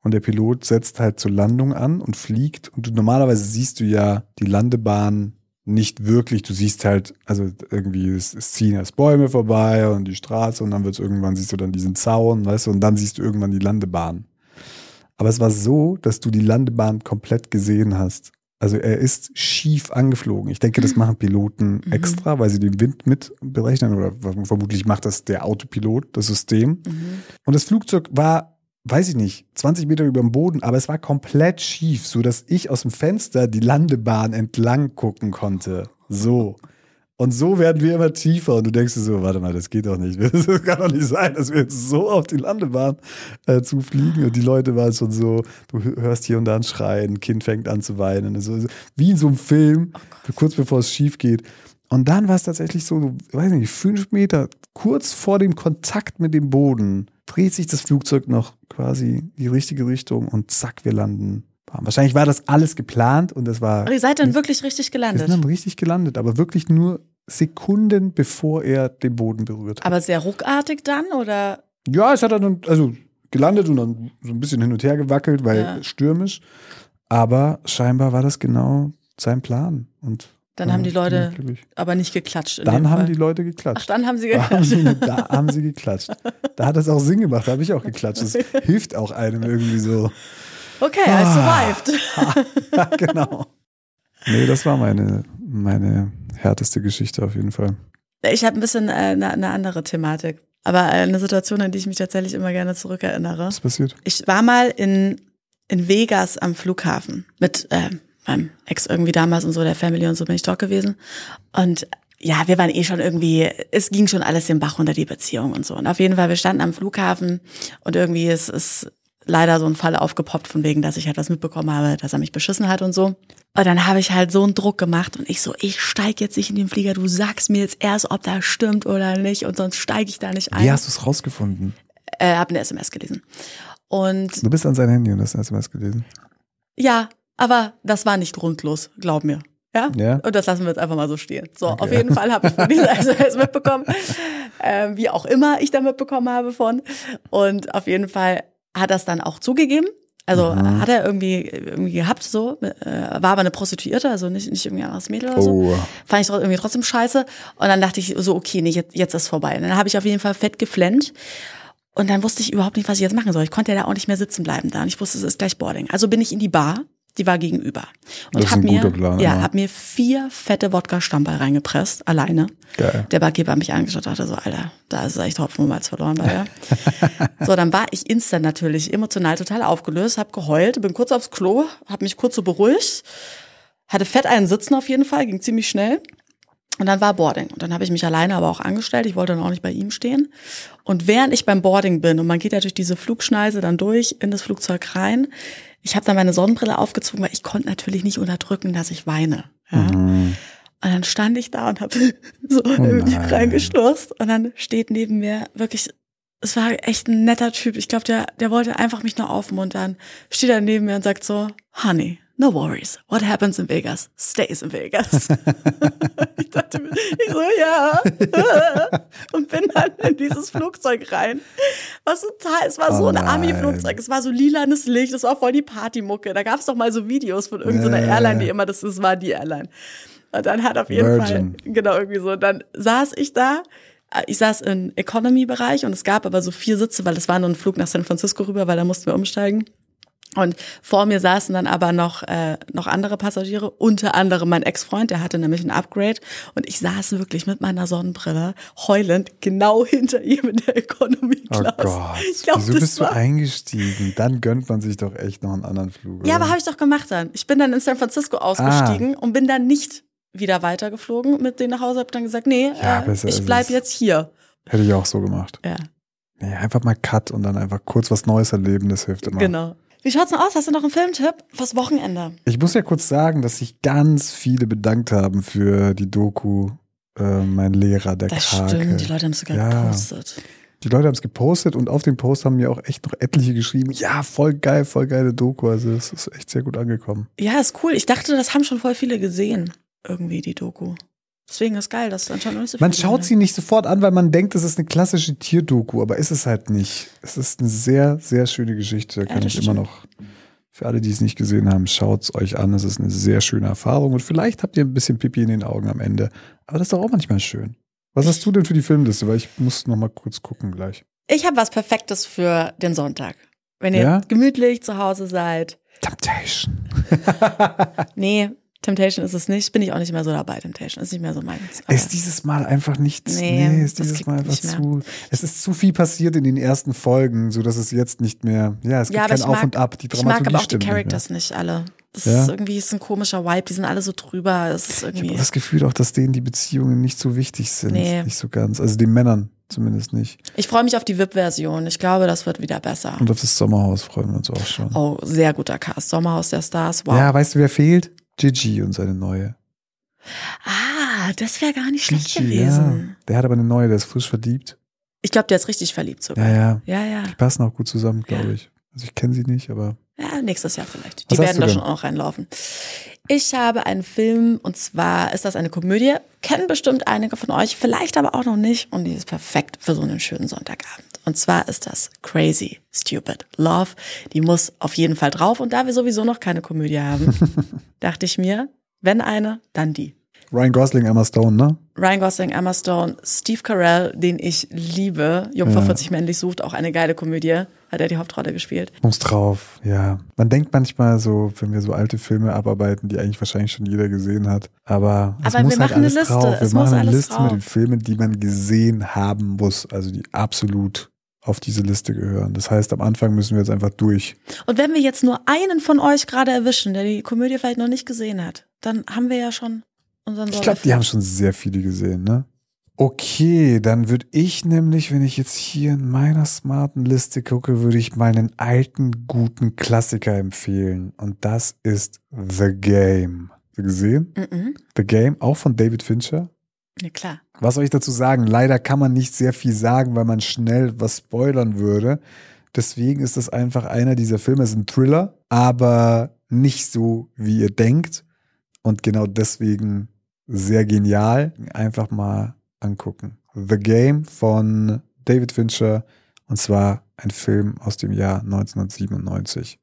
[SPEAKER 2] Und der Pilot setzt halt zur Landung an und fliegt. Und du, normalerweise siehst du ja die Landebahn nicht wirklich. Du siehst halt, also irgendwie, es, es ziehen erst Bäume vorbei und die Straße und dann wird es irgendwann, siehst du dann diesen Zaun, weißt du, und dann siehst du irgendwann die Landebahn. Aber es war so, dass du die Landebahn komplett gesehen hast. Also er ist schief angeflogen. Ich denke, das machen Piloten extra, weil sie den Wind mit berechnen oder vermutlich macht das der Autopilot, das System. Und das Flugzeug war, weiß ich nicht, 20 Meter über dem Boden, aber es war komplett schief, so dass ich aus dem Fenster die Landebahn entlang gucken konnte. So. Und so werden wir immer tiefer und du denkst dir so, warte mal, das geht doch nicht. Das kann doch nicht sein, dass wir jetzt so auf die Landebahn äh, zufliegen. Und die Leute waren schon so, du hörst hier und da ein Schreien, ein Kind fängt an zu weinen. So, wie in so einem Film, kurz bevor es schief geht. Und dann war es tatsächlich so, weiß nicht, fünf Meter, kurz vor dem Kontakt mit dem Boden, dreht sich das Flugzeug noch quasi in die richtige Richtung und zack, wir landen. Wahrscheinlich war das alles geplant und das war.
[SPEAKER 1] Aber ihr seid dann wirklich richtig
[SPEAKER 2] Wir sind
[SPEAKER 1] gelandet.
[SPEAKER 2] dann richtig gelandet, aber wirklich nur Sekunden bevor er den Boden berührt hat.
[SPEAKER 1] Aber sehr ruckartig dann oder?
[SPEAKER 2] Ja, es hat dann also gelandet und dann so ein bisschen hin und her gewackelt, weil
[SPEAKER 1] Ja.
[SPEAKER 2] stürmisch. Aber scheinbar war das genau sein Plan. Und
[SPEAKER 1] Dann haben die Leute aber nicht geklatscht.
[SPEAKER 2] Dann haben
[SPEAKER 1] Fall.
[SPEAKER 2] die Leute
[SPEAKER 1] Ach,
[SPEAKER 2] geklatscht.
[SPEAKER 1] dann haben sie
[SPEAKER 2] Da haben,
[SPEAKER 1] geklatscht.
[SPEAKER 2] sie, da haben sie geklatscht. Da hat es auch Sinn gemacht, da habe ich auch geklatscht. Das hilft auch einem irgendwie so.
[SPEAKER 1] Okay, I
[SPEAKER 2] Ah.
[SPEAKER 1] survived.
[SPEAKER 2] Ja, genau. Nee, das war meine, meine härteste Geschichte auf jeden Fall.
[SPEAKER 1] Ich habe ein bisschen äh, eine, eine andere Thematik. Aber äh, eine Situation, an die ich mich tatsächlich immer gerne zurückerinnere.
[SPEAKER 2] Was passiert?
[SPEAKER 1] Ich war mal in, in Vegas am Flughafen mit äh, meinem Ex irgendwie damals und so, der Family und so bin ich dort gewesen. Und ja, wir waren eh schon irgendwie, es ging schon alles den Bach unter die Beziehung und so. Und auf jeden Fall, wir standen am Flughafen und irgendwie ist, ist leider so ein Fall aufgepoppt von wegen, dass ich halt was mitbekommen habe, dass er mich beschissen hat und so. Und dann habe ich halt so einen Druck gemacht und ich so, ich steig jetzt nicht in den Flieger, du sagst mir jetzt erst, ob das stimmt oder nicht und sonst steige ich da nicht ein.
[SPEAKER 2] Wie hast du es rausgefunden?
[SPEAKER 1] äh, hab eine SMS gelesen. Und
[SPEAKER 2] Du bist an sein Handy und hast ein SMS gelesen.
[SPEAKER 1] Ja, aber das war nicht grundlos, glaub mir. Ja?
[SPEAKER 2] Ja.
[SPEAKER 1] Und das lassen wir jetzt einfach mal so stehen. So,
[SPEAKER 2] Okay.
[SPEAKER 1] auf jeden Fall habe ich von dieser SMS mitbekommen, ähm, wie auch immer ich da mitbekommen habe von. Und auf jeden Fall hat das dann auch zugegeben. Also
[SPEAKER 2] Mhm.
[SPEAKER 1] hat er irgendwie, irgendwie gehabt, so, äh, war aber eine Prostituierte, also nicht, nicht irgendwie ein anderes Mädel oder so.
[SPEAKER 2] Oh.
[SPEAKER 1] Fand ich irgendwie trotzdem scheiße. Und dann dachte ich so, okay, nee, jetzt, jetzt ist vorbei. Und dann habe ich auf jeden Fall fett geflennt. Und dann wusste ich überhaupt nicht, was ich jetzt machen soll. Ich konnte ja da auch nicht mehr sitzen bleiben da. Und ich wusste, es ist gleich Boarding. Also bin ich in die Bar, die war gegenüber. Und
[SPEAKER 2] Das
[SPEAKER 1] hab mir,
[SPEAKER 2] Plan,
[SPEAKER 1] ja,
[SPEAKER 2] ja.
[SPEAKER 1] hab mir vier fette Wodka-Stammball reingepresst, alleine.
[SPEAKER 2] Geil.
[SPEAKER 1] Der Barkeeper hat mich angeschaut und dachte so, Alter, da ist echt Hopfen und Malz verloren bei so, dann war ich instant natürlich emotional total aufgelöst, hab geheult, bin kurz aufs Klo, hab mich kurz so beruhigt, hatte fett einen Sitzen auf jeden Fall, ging ziemlich schnell. Und dann war Boarding. Und dann habe ich mich alleine aber auch angestellt. Ich wollte dann auch nicht bei ihm stehen. Und während ich beim Boarding bin, und man geht ja durch diese Flugschneise dann durch in das Flugzeug rein, ich habe dann meine Sonnenbrille aufgezogen, weil ich konnte natürlich nicht unterdrücken, dass ich weine. Ja. Und dann stand ich da und habe so irgendwie
[SPEAKER 2] nein.
[SPEAKER 1] reingeschlossen. Und dann steht neben mir wirklich, es war echt ein netter Typ. Ich glaube, der, der wollte einfach mich nur aufmuntern. Steht da neben mir und sagt so, Honey, no worries. What happens in Vegas stays in Vegas. ich dachte mir, ich so, ja. und bin dann in dieses Flugzeug rein. Was total, es war so
[SPEAKER 2] Oh
[SPEAKER 1] ein
[SPEAKER 2] nein.
[SPEAKER 1] Ami-Flugzeug. Es war so lilanes Licht, es war voll die Partymucke. Da gab es doch mal so Videos von irgendeiner
[SPEAKER 2] Ja.
[SPEAKER 1] Airline, die immer, das, das war die Airline. Und dann hat auf jeden
[SPEAKER 2] Virgin.
[SPEAKER 1] Fall, genau, irgendwie so. Dann saß ich da. Ich saß im Economy-Bereich und es gab aber so vier Sitze, weil es war nur ein Flug nach San Francisco rüber, weil da mussten wir umsteigen. Und vor mir saßen dann aber noch, äh, noch andere Passagiere, unter anderem mein Ex-Freund, der hatte nämlich ein Upgrade. Und ich saß wirklich mit meiner Sonnenbrille heulend genau hinter ihm in der Economy
[SPEAKER 2] Oh
[SPEAKER 1] Class.
[SPEAKER 2] Gott,
[SPEAKER 1] ich glaub,
[SPEAKER 2] wieso bist du eingestiegen? Dann gönnt man sich doch echt noch einen anderen Flug.
[SPEAKER 1] Ja,
[SPEAKER 2] oder?
[SPEAKER 1] aber habe ich doch gemacht dann. Ich bin dann in San Francisco ausgestiegen
[SPEAKER 2] Ah.
[SPEAKER 1] und bin dann nicht wieder weitergeflogen mit denen nach Hause. Hab dann gesagt, nee,
[SPEAKER 2] Ja,
[SPEAKER 1] äh, ich bleib jetzt hier.
[SPEAKER 2] Hätte ich auch so gemacht.
[SPEAKER 1] Ja,
[SPEAKER 2] Nee, einfach mal Cut und dann einfach kurz was Neues erleben, das hilft immer.
[SPEAKER 1] genau. Wie schaut's denn aus? Hast du noch einen Filmtipp fürs Wochenende?
[SPEAKER 2] Ich muss ja kurz sagen, dass sich ganz viele bedankt haben für die Doku äh, Mein Lehrer, der
[SPEAKER 1] Das
[SPEAKER 2] Krake.
[SPEAKER 1] stimmt, die Leute haben es sogar
[SPEAKER 2] Ja.
[SPEAKER 1] gepostet.
[SPEAKER 2] Die Leute haben es gepostet und auf dem Post haben mir auch echt noch etliche geschrieben, ja, voll geil, voll geile Doku. Also es ist echt sehr gut angekommen.
[SPEAKER 1] Ja, ist cool. Ich dachte, das haben schon voll viele gesehen. Irgendwie die Doku. Deswegen ist geil, dass anscheinend nicht so
[SPEAKER 2] Man schaut sie nicht sofort an, weil man denkt, es ist eine klassische Tierdoku, aber ist es halt nicht. Es ist eine sehr, sehr schöne Geschichte. Da kann ich immer
[SPEAKER 1] stimmt.
[SPEAKER 2] noch, für alle, die es nicht gesehen haben, schaut es euch an. Es ist eine sehr schöne Erfahrung und vielleicht habt ihr ein bisschen Pipi in den Augen am Ende. Aber das ist doch auch manchmal schön. Was hast du denn für die Filmliste? Weil ich muss noch mal kurz gucken gleich.
[SPEAKER 1] Ich habe was Perfektes für den Sonntag. Wenn ihr
[SPEAKER 2] Ja?
[SPEAKER 1] gemütlich zu Hause seid.
[SPEAKER 2] Temptation.
[SPEAKER 1] Nee, Temptation ist es nicht. Bin ich auch nicht mehr so dabei. Temptation ist nicht mehr so meins.
[SPEAKER 2] Ist dieses Mal einfach nicht.
[SPEAKER 1] Nee,
[SPEAKER 2] Nee, ist dieses Mal einfach zu. Es ist zu viel passiert in den ersten Folgen, so dass es jetzt nicht mehr. Ja, es gibt
[SPEAKER 1] ja,
[SPEAKER 2] kein Auf
[SPEAKER 1] mag,
[SPEAKER 2] und Ab. Die
[SPEAKER 1] ich mag
[SPEAKER 2] Dramaturgie
[SPEAKER 1] aber auch die
[SPEAKER 2] stimmt nicht.
[SPEAKER 1] Characters nicht, alle. Das
[SPEAKER 2] Ja?
[SPEAKER 1] ist irgendwie ist ein komischer Vibe. Die sind alle so drüber. Es ist
[SPEAKER 2] Ich habe
[SPEAKER 1] irgendwie.
[SPEAKER 2] das Gefühl auch, dass denen die Beziehungen nicht so wichtig sind.
[SPEAKER 1] Nee.
[SPEAKER 2] Nicht so ganz. Also den Männern zumindest nicht.
[SPEAKER 1] Ich freue mich auf die VIP-Version. Ich glaube, das wird wieder besser.
[SPEAKER 2] Und auf das Sommerhaus freuen wir uns auch schon.
[SPEAKER 1] Oh, sehr guter Cast. Sommerhaus der Stars. Wow.
[SPEAKER 2] Ja, weißt du, wer fehlt? Gigi und seine neue.
[SPEAKER 1] Ah, das wäre gar nicht schlecht
[SPEAKER 2] Gigi,
[SPEAKER 1] gewesen.
[SPEAKER 2] Ja. Der hat aber eine neue, der ist frisch verliebt.
[SPEAKER 1] Ich glaube, der ist richtig verliebt sogar.
[SPEAKER 2] Ja, ja.
[SPEAKER 1] Ja, ja.
[SPEAKER 2] Die passen auch gut zusammen, glaube ich. Also ich kenne sie nicht, aber
[SPEAKER 1] Ja, nächstes Jahr vielleicht. Die werden da schon auch reinlaufen. Ich habe einen Film und zwar ist das eine Komödie. Kennen bestimmt einige von euch, vielleicht aber auch noch nicht. Und die ist perfekt für so einen schönen Sonntagabend. Und zwar ist das Crazy Stupid Love. Die muss auf jeden Fall drauf. Und da wir sowieso noch keine Komödie haben, dachte ich mir, wenn eine, dann die.
[SPEAKER 2] Ryan Gosling, Emma Stone, ne?
[SPEAKER 1] Ryan Gosling, Emma Stone, Steve Carell, den ich liebe. Jungfrau
[SPEAKER 2] Ja.
[SPEAKER 1] 40 männlich sucht, auch eine geile Komödie. Hat er die Hauptrolle gespielt.
[SPEAKER 2] Muss drauf, ja. Man denkt manchmal so, wenn wir so alte Filme abarbeiten, die eigentlich wahrscheinlich schon jeder gesehen hat. Aber es
[SPEAKER 1] Aber
[SPEAKER 2] muss
[SPEAKER 1] wir
[SPEAKER 2] halt
[SPEAKER 1] machen eine
[SPEAKER 2] alles
[SPEAKER 1] Liste.
[SPEAKER 2] drauf. Wir
[SPEAKER 1] Es
[SPEAKER 2] machen
[SPEAKER 1] muss
[SPEAKER 2] eine Liste
[SPEAKER 1] drauf.
[SPEAKER 2] mit den Filmen, die man gesehen haben muss. Also die absolut auf diese Liste gehören. Das heißt, am Anfang müssen wir jetzt einfach durch.
[SPEAKER 1] Und wenn wir jetzt nur einen von euch gerade erwischen, der die Komödie vielleicht noch nicht gesehen hat, dann haben wir ja schon
[SPEAKER 2] Ich glaube, die haben schon sehr viele gesehen, ne? Okay, dann würde ich nämlich, wenn ich jetzt hier in meiner smarten Liste gucke, würde ich mal einen alten, guten Klassiker empfehlen. Und das ist The Game. Hast du gesehen?
[SPEAKER 1] Mhm.
[SPEAKER 2] The Game, auch von David Fincher.
[SPEAKER 1] Ja, klar.
[SPEAKER 2] Was soll ich dazu sagen? Leider kann man nicht sehr viel sagen, weil man schnell was spoilern würde. Deswegen ist das einfach einer dieser Filme. Es ist ein Thriller, aber nicht so, wie ihr denkt. Und genau deswegen sehr genial. Einfach mal angucken. The Game von David Fincher. Und zwar ein Film aus dem Jahr 1997.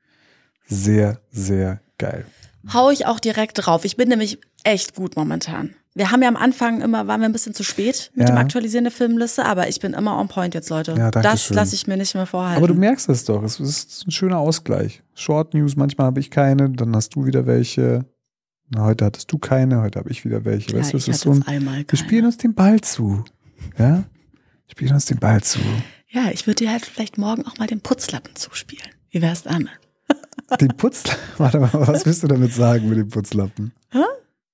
[SPEAKER 2] Sehr, sehr geil.
[SPEAKER 1] Hau ich auch direkt drauf. Ich bin nämlich echt gut momentan. Wir haben ja am Anfang immer, waren wir ein bisschen zu spät mit
[SPEAKER 2] Ja.
[SPEAKER 1] dem Aktualisieren der Filmliste, aber ich bin immer on point jetzt, Leute.
[SPEAKER 2] Ja,
[SPEAKER 1] das lasse ich mir nicht mehr vorhalten.
[SPEAKER 2] Aber du merkst es doch, es ist ein schöner Ausgleich. Short News, manchmal habe ich keine, dann hast du wieder welche. Na, heute hattest du keine, heute habe ich wieder welche.
[SPEAKER 1] ja,
[SPEAKER 2] weißt du, es ist so ein,
[SPEAKER 1] einmal
[SPEAKER 2] wir
[SPEAKER 1] keine.
[SPEAKER 2] spielen uns den Ball zu. Ja? Wir spielen uns den Ball zu.
[SPEAKER 1] Ja, ich würde dir halt vielleicht morgen auch mal den Putzlappen zuspielen. Wie wär's damit?
[SPEAKER 2] Den Putzlappen, warte mal, was willst du damit sagen mit dem Putzlappen?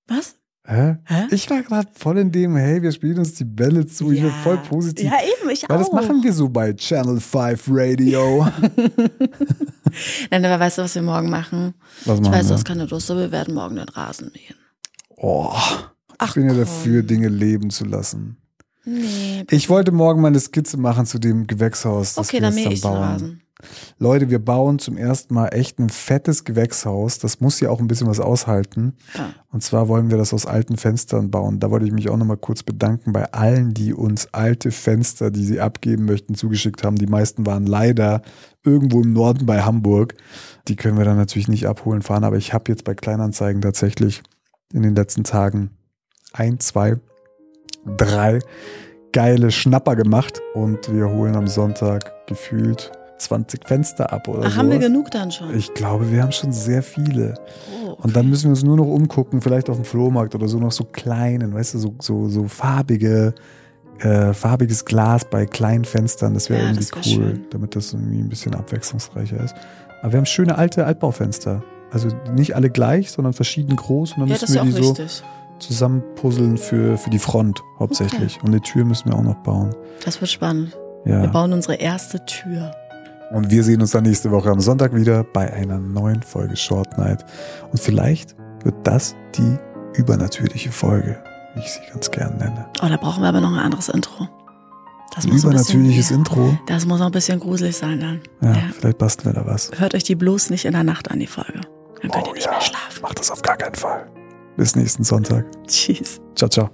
[SPEAKER 1] Was?
[SPEAKER 2] Hä?
[SPEAKER 1] Hä?
[SPEAKER 2] Ich war gerade voll in dem, hey, wir spielen uns die Bälle zu. Ich bin voll positiv.
[SPEAKER 1] Ja, eben, ich
[SPEAKER 2] Weil
[SPEAKER 1] auch.
[SPEAKER 2] das machen wir so bei Channel 5 Radio.
[SPEAKER 1] Nein, aber weißt du, was wir morgen machen?
[SPEAKER 2] Was
[SPEAKER 1] Ich
[SPEAKER 2] machen
[SPEAKER 1] weiß, du hast keine Lust, aber wir werden morgen den Rasen mähen.
[SPEAKER 2] Oh, ich
[SPEAKER 1] Ach,
[SPEAKER 2] bin ja
[SPEAKER 1] komm.
[SPEAKER 2] dafür, Dinge leben zu lassen.
[SPEAKER 1] Nee.
[SPEAKER 2] Ich wollte morgen mal eine Skizze machen zu dem Gewächshaus. Das
[SPEAKER 1] Okay,
[SPEAKER 2] wir
[SPEAKER 1] dann mähe ich den
[SPEAKER 2] bauen.
[SPEAKER 1] Rasen.
[SPEAKER 2] Leute, wir bauen zum ersten Mal echt ein fettes Gewächshaus. Das muss ja auch ein bisschen was aushalten.
[SPEAKER 1] Ja.
[SPEAKER 2] Und zwar wollen wir das aus alten Fenstern bauen. Da wollte ich mich auch nochmal kurz bedanken bei allen, die uns alte Fenster, die sie abgeben möchten, zugeschickt haben. Die meisten waren leider irgendwo im Norden bei Hamburg. Die können wir dann natürlich nicht abholen fahren. Aber ich habe jetzt bei Kleinanzeigen tatsächlich in den letzten Tagen ein, zwei, drei geile Schnapper gemacht. Und wir holen am Sonntag gefühlt 20 Fenster ab oder
[SPEAKER 1] Ach, haben wir genug dann schon?
[SPEAKER 2] Ich glaube, wir haben schon sehr viele.
[SPEAKER 1] oh, okay.
[SPEAKER 2] Und dann müssen wir uns nur noch umgucken, vielleicht auf dem Flohmarkt oder so, noch so kleinen, weißt du, so, so, so farbige, äh, farbiges Glas bei kleinen Fenstern. Das wäre
[SPEAKER 1] Ja,
[SPEAKER 2] irgendwie
[SPEAKER 1] das wär
[SPEAKER 2] cool,
[SPEAKER 1] schön.
[SPEAKER 2] damit das irgendwie ein bisschen abwechslungsreicher ist. Aber wir haben schöne alte Altbaufenster. Also nicht alle gleich, sondern verschieden groß. Und dann
[SPEAKER 1] ja, das
[SPEAKER 2] müssen wir die so
[SPEAKER 1] wichtig.
[SPEAKER 2] zusammenpuzzeln für, für die Front hauptsächlich. Und eine Tür müssen wir auch noch bauen.
[SPEAKER 1] Das wird spannend. Wir
[SPEAKER 2] Ja.
[SPEAKER 1] bauen unsere erste Tür.
[SPEAKER 2] Und wir sehen uns dann nächste Woche am Sonntag wieder bei einer neuen Folge Short Night. Und vielleicht wird das die übernatürliche Folge, wie ich sie ganz gern nenne.
[SPEAKER 1] Oh, da brauchen wir aber noch ein anderes Intro. Das Ein
[SPEAKER 2] übernatürliches
[SPEAKER 1] bisschen,
[SPEAKER 2] Intro.
[SPEAKER 1] Das muss noch ein bisschen gruselig sein dann.
[SPEAKER 2] Ja,
[SPEAKER 1] Ja.
[SPEAKER 2] vielleicht basteln wir da was.
[SPEAKER 1] Hört euch die bloß nicht in der Nacht an, die Folge. Dann könnt ihr
[SPEAKER 2] Oh
[SPEAKER 1] nicht
[SPEAKER 2] ja.
[SPEAKER 1] mehr schlafen.
[SPEAKER 2] Macht das auf gar keinen Fall. Bis nächsten Sonntag.
[SPEAKER 1] Tschüss.
[SPEAKER 2] Ciao, ciao.